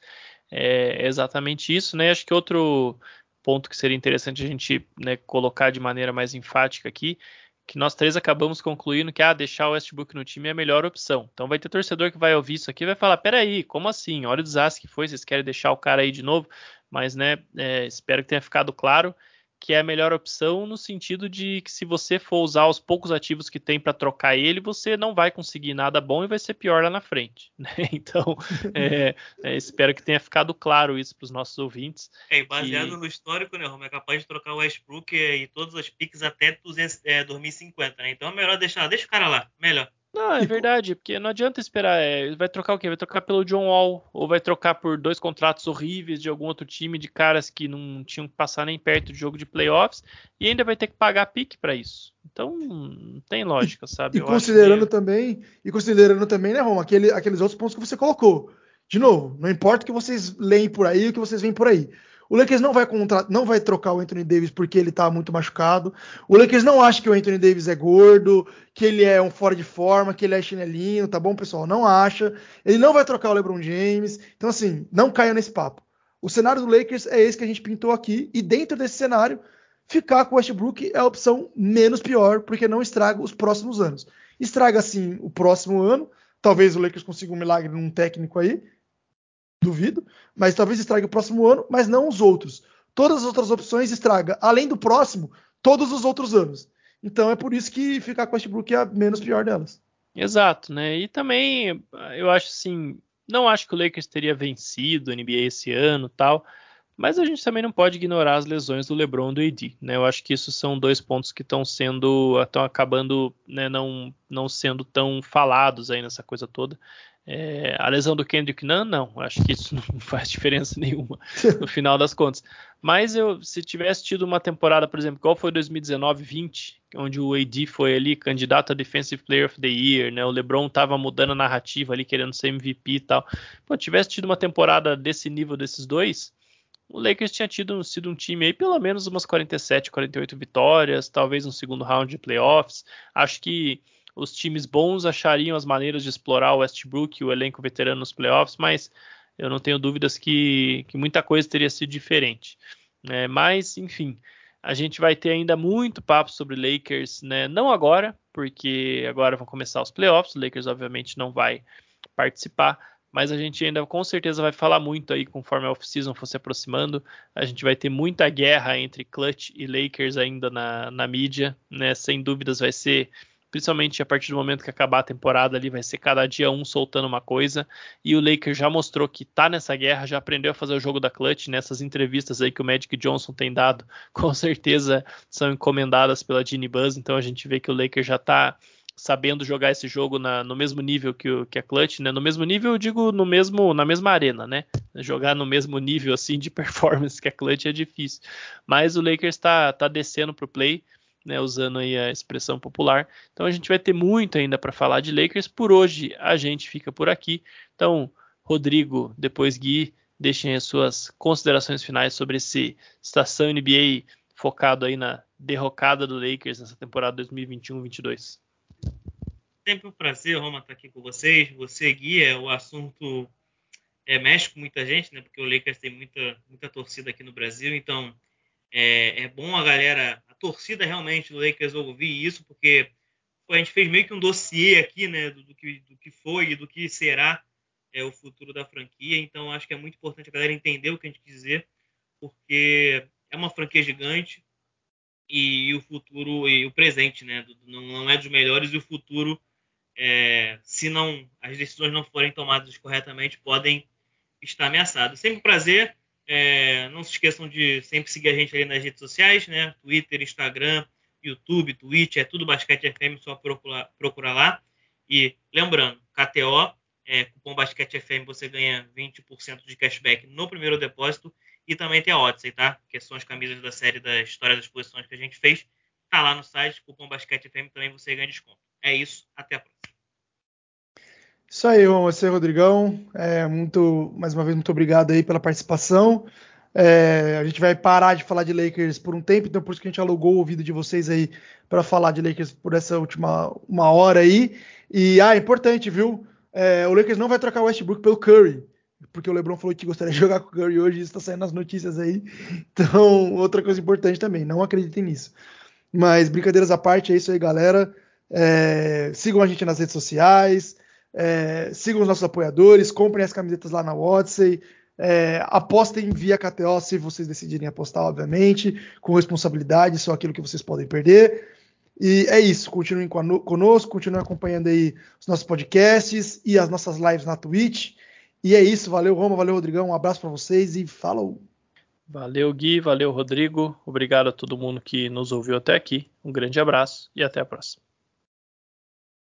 é exatamente isso, né? Acho que outro ponto que seria interessante a gente né, colocar de maneira mais enfática aqui, que nós três acabamos concluindo que ah, deixar o Westbrook no time é a melhor opção. Então vai ter torcedor que vai ouvir isso aqui e vai falar: peraí, como assim? Olha o desastre que foi, vocês querem deixar o cara aí de novo? Mas né, é, espero que tenha ficado claro que é a melhor opção no sentido de que se você for usar os poucos ativos que tem para trocar ele, você não vai conseguir nada bom e vai ser pior lá na frente. Né? Então, é, é, espero que tenha ficado claro isso para os nossos ouvintes. É, baseado no histórico, né, Romo, é capaz de trocar o Westbrook e todas as piques até 200, é, 2050, né? Então é melhor deixar, deixa o cara lá, melhor. Não, é verdade, porque não adianta esperar. É, vai trocar o quê? Vai trocar pelo John Wall, ou vai trocar por dois contratos horríveis de algum outro time de caras que não tinham que passar nem perto de jogo de playoffs, e ainda vai ter que pagar pique para isso. Então, não tem lógica, sabe? E, considerando que... também, e considerando também, né, Rom, aquele, aqueles outros pontos que você colocou. De novo, não importa o que vocês leem por aí, o que vocês veem por aí. O Lakers não vai, não vai trocar o Anthony Davis porque ele tá muito machucado. O Lakers não acha que o Anthony Davis é gordo, que ele é um fora de forma, que ele é chinelinho, tá bom, pessoal? Não acha. Ele não vai trocar o LeBron James. Então, assim, não caia nesse papo. O cenário do Lakers é esse que a gente pintou aqui, e dentro desse cenário, ficar com o Westbrook é a opção menos pior, porque não estraga os próximos anos. Estraga, sim, o próximo ano. Talvez o Lakers consiga um milagre num técnico aí, duvido, mas talvez estrague o próximo ano, mas não os outros. Todas as outras opções estraga, além do próximo, todos os outros anos. Então é por isso que ficar com Westbrook é a menos pior delas. Exato, né? E também eu acho assim, não acho que o Lakers teria vencido a NBA esse ano, tal, mas a gente também não pode ignorar as lesões do LeBron e do AD, né? Eu acho que isso são dois pontos que estão sendo, estão acabando, né, não, não sendo tão falados aí nessa coisa toda. É, a lesão do Kendrick Nunn, não, acho que isso não faz diferença nenhuma no final das contas. Mas eu, se tivesse tido uma temporada, por exemplo, qual foi 2019-20, onde o AD foi ali candidato a Defensive Player of the Year, né? O LeBron tava mudando a narrativa ali, querendo ser MVP e tal. Pô, tivesse tido uma temporada desse nível desses dois, o Lakers tinha tido sido um time aí pelo menos umas 47, 48 vitórias, talvez um segundo round de playoffs. Acho que os times bons achariam as maneiras de explorar o Westbrook e o elenco veterano nos playoffs, mas eu não tenho dúvidas que, que muita coisa teria sido diferente. Né? Mas, enfim, a gente vai ter ainda muito papo sobre Lakers, né? não agora, porque agora vão começar os playoffs, o Lakers obviamente não vai participar, mas a gente ainda com certeza vai falar muito aí conforme a off-season for se aproximando. A gente vai ter muita guerra entre Clutch e Lakers ainda na, na mídia, né? Sem dúvidas vai ser principalmente a partir do momento que acabar a temporada ali, vai ser cada dia um soltando uma coisa. E o Lakers já mostrou que tá nessa guerra, já aprendeu a fazer o jogo da clutch. Nessas entrevistas aí que o Magic Johnson tem dado, com certeza são encomendadas pela Ginny Buzz. Então a gente vê que o Lakers já tá sabendo jogar esse jogo na, no mesmo nível que, o, que a Clutch, né? No mesmo nível, eu digo no mesmo, na mesma arena, né? Jogar no mesmo nível assim de performance que a Clutch é difícil. Mas o Lakers está tá descendo pro play né, usando aí a expressão popular. Então a gente vai ter muito ainda para falar de Lakers. Por hoje a gente fica por aqui. Então, Rodrigo, depois Gui, deixem as suas considerações finais sobre esse estação NBA focado aí na derrocada do Lakers nessa temporada 2021-22. Sempre um prazer, Roma, estar aqui com vocês. Você, Gui, é o assunto é, mexe com muita gente, né? Porque o Lakers tem muita, muita torcida aqui no Brasil, então é, é bom a galera, a torcida realmente do Lakers ouvir isso, porque a gente fez meio que um dossiê aqui, né, do, do, que, do que foi e do que será é, o futuro da franquia. Então, acho que é muito importante a galera entender o que a gente quer dizer, porque é uma franquia gigante e, e o futuro e o presente, né, do, não, não, é dos melhores e o futuro, é, se não as decisões não forem tomadas corretamente, podem estar ameaçados. Sempre um prazer. É, não se esqueçam de sempre seguir a gente ali nas redes sociais, né? Twitter, Instagram, YouTube, Twitch, é tudo Basquete FM, só procurar lá. E lembrando, KTO, é, cupom Basquete FM, você ganha 20% de cashback no primeiro depósito. E também tem a Odyssey, tá? Que são as camisas da série da História das Posições que a gente fez. Tá lá no site, cupom Basquete FM, também você ganha desconto. É isso, até a próxima. Isso aí, você, Rodrigão. É, muito, mais uma vez, muito obrigado aí pela participação. É, a gente vai parar de falar de Lakers por um tempo, então por isso que a gente alugou o ouvido de vocês aí para falar de Lakers por essa última uma hora aí. E ah, é importante, viu? É, o Lakers não vai trocar o Westbrook pelo Curry. porque o LeBron falou que gostaria de jogar com o Curry hoje, isso está saindo nas notícias aí. Então, outra coisa importante também, não acreditem nisso. Mas brincadeiras à parte, é isso aí, galera. É, sigam a gente nas redes sociais, é, sigam os nossos apoiadores, comprem as camisetas lá na Odyssey. É, apostem via KTO se vocês decidirem apostar, obviamente, com responsabilidade, só aquilo que vocês podem perder. E é isso, continuem conosco, continuem acompanhando aí os nossos podcasts e as nossas lives na Twitch. E é isso, valeu Roma, valeu Rodrigão, um abraço para vocês e falou! Valeu Gui, valeu Rodrigo, obrigado a todo mundo que nos ouviu até aqui, um grande abraço e até a próxima.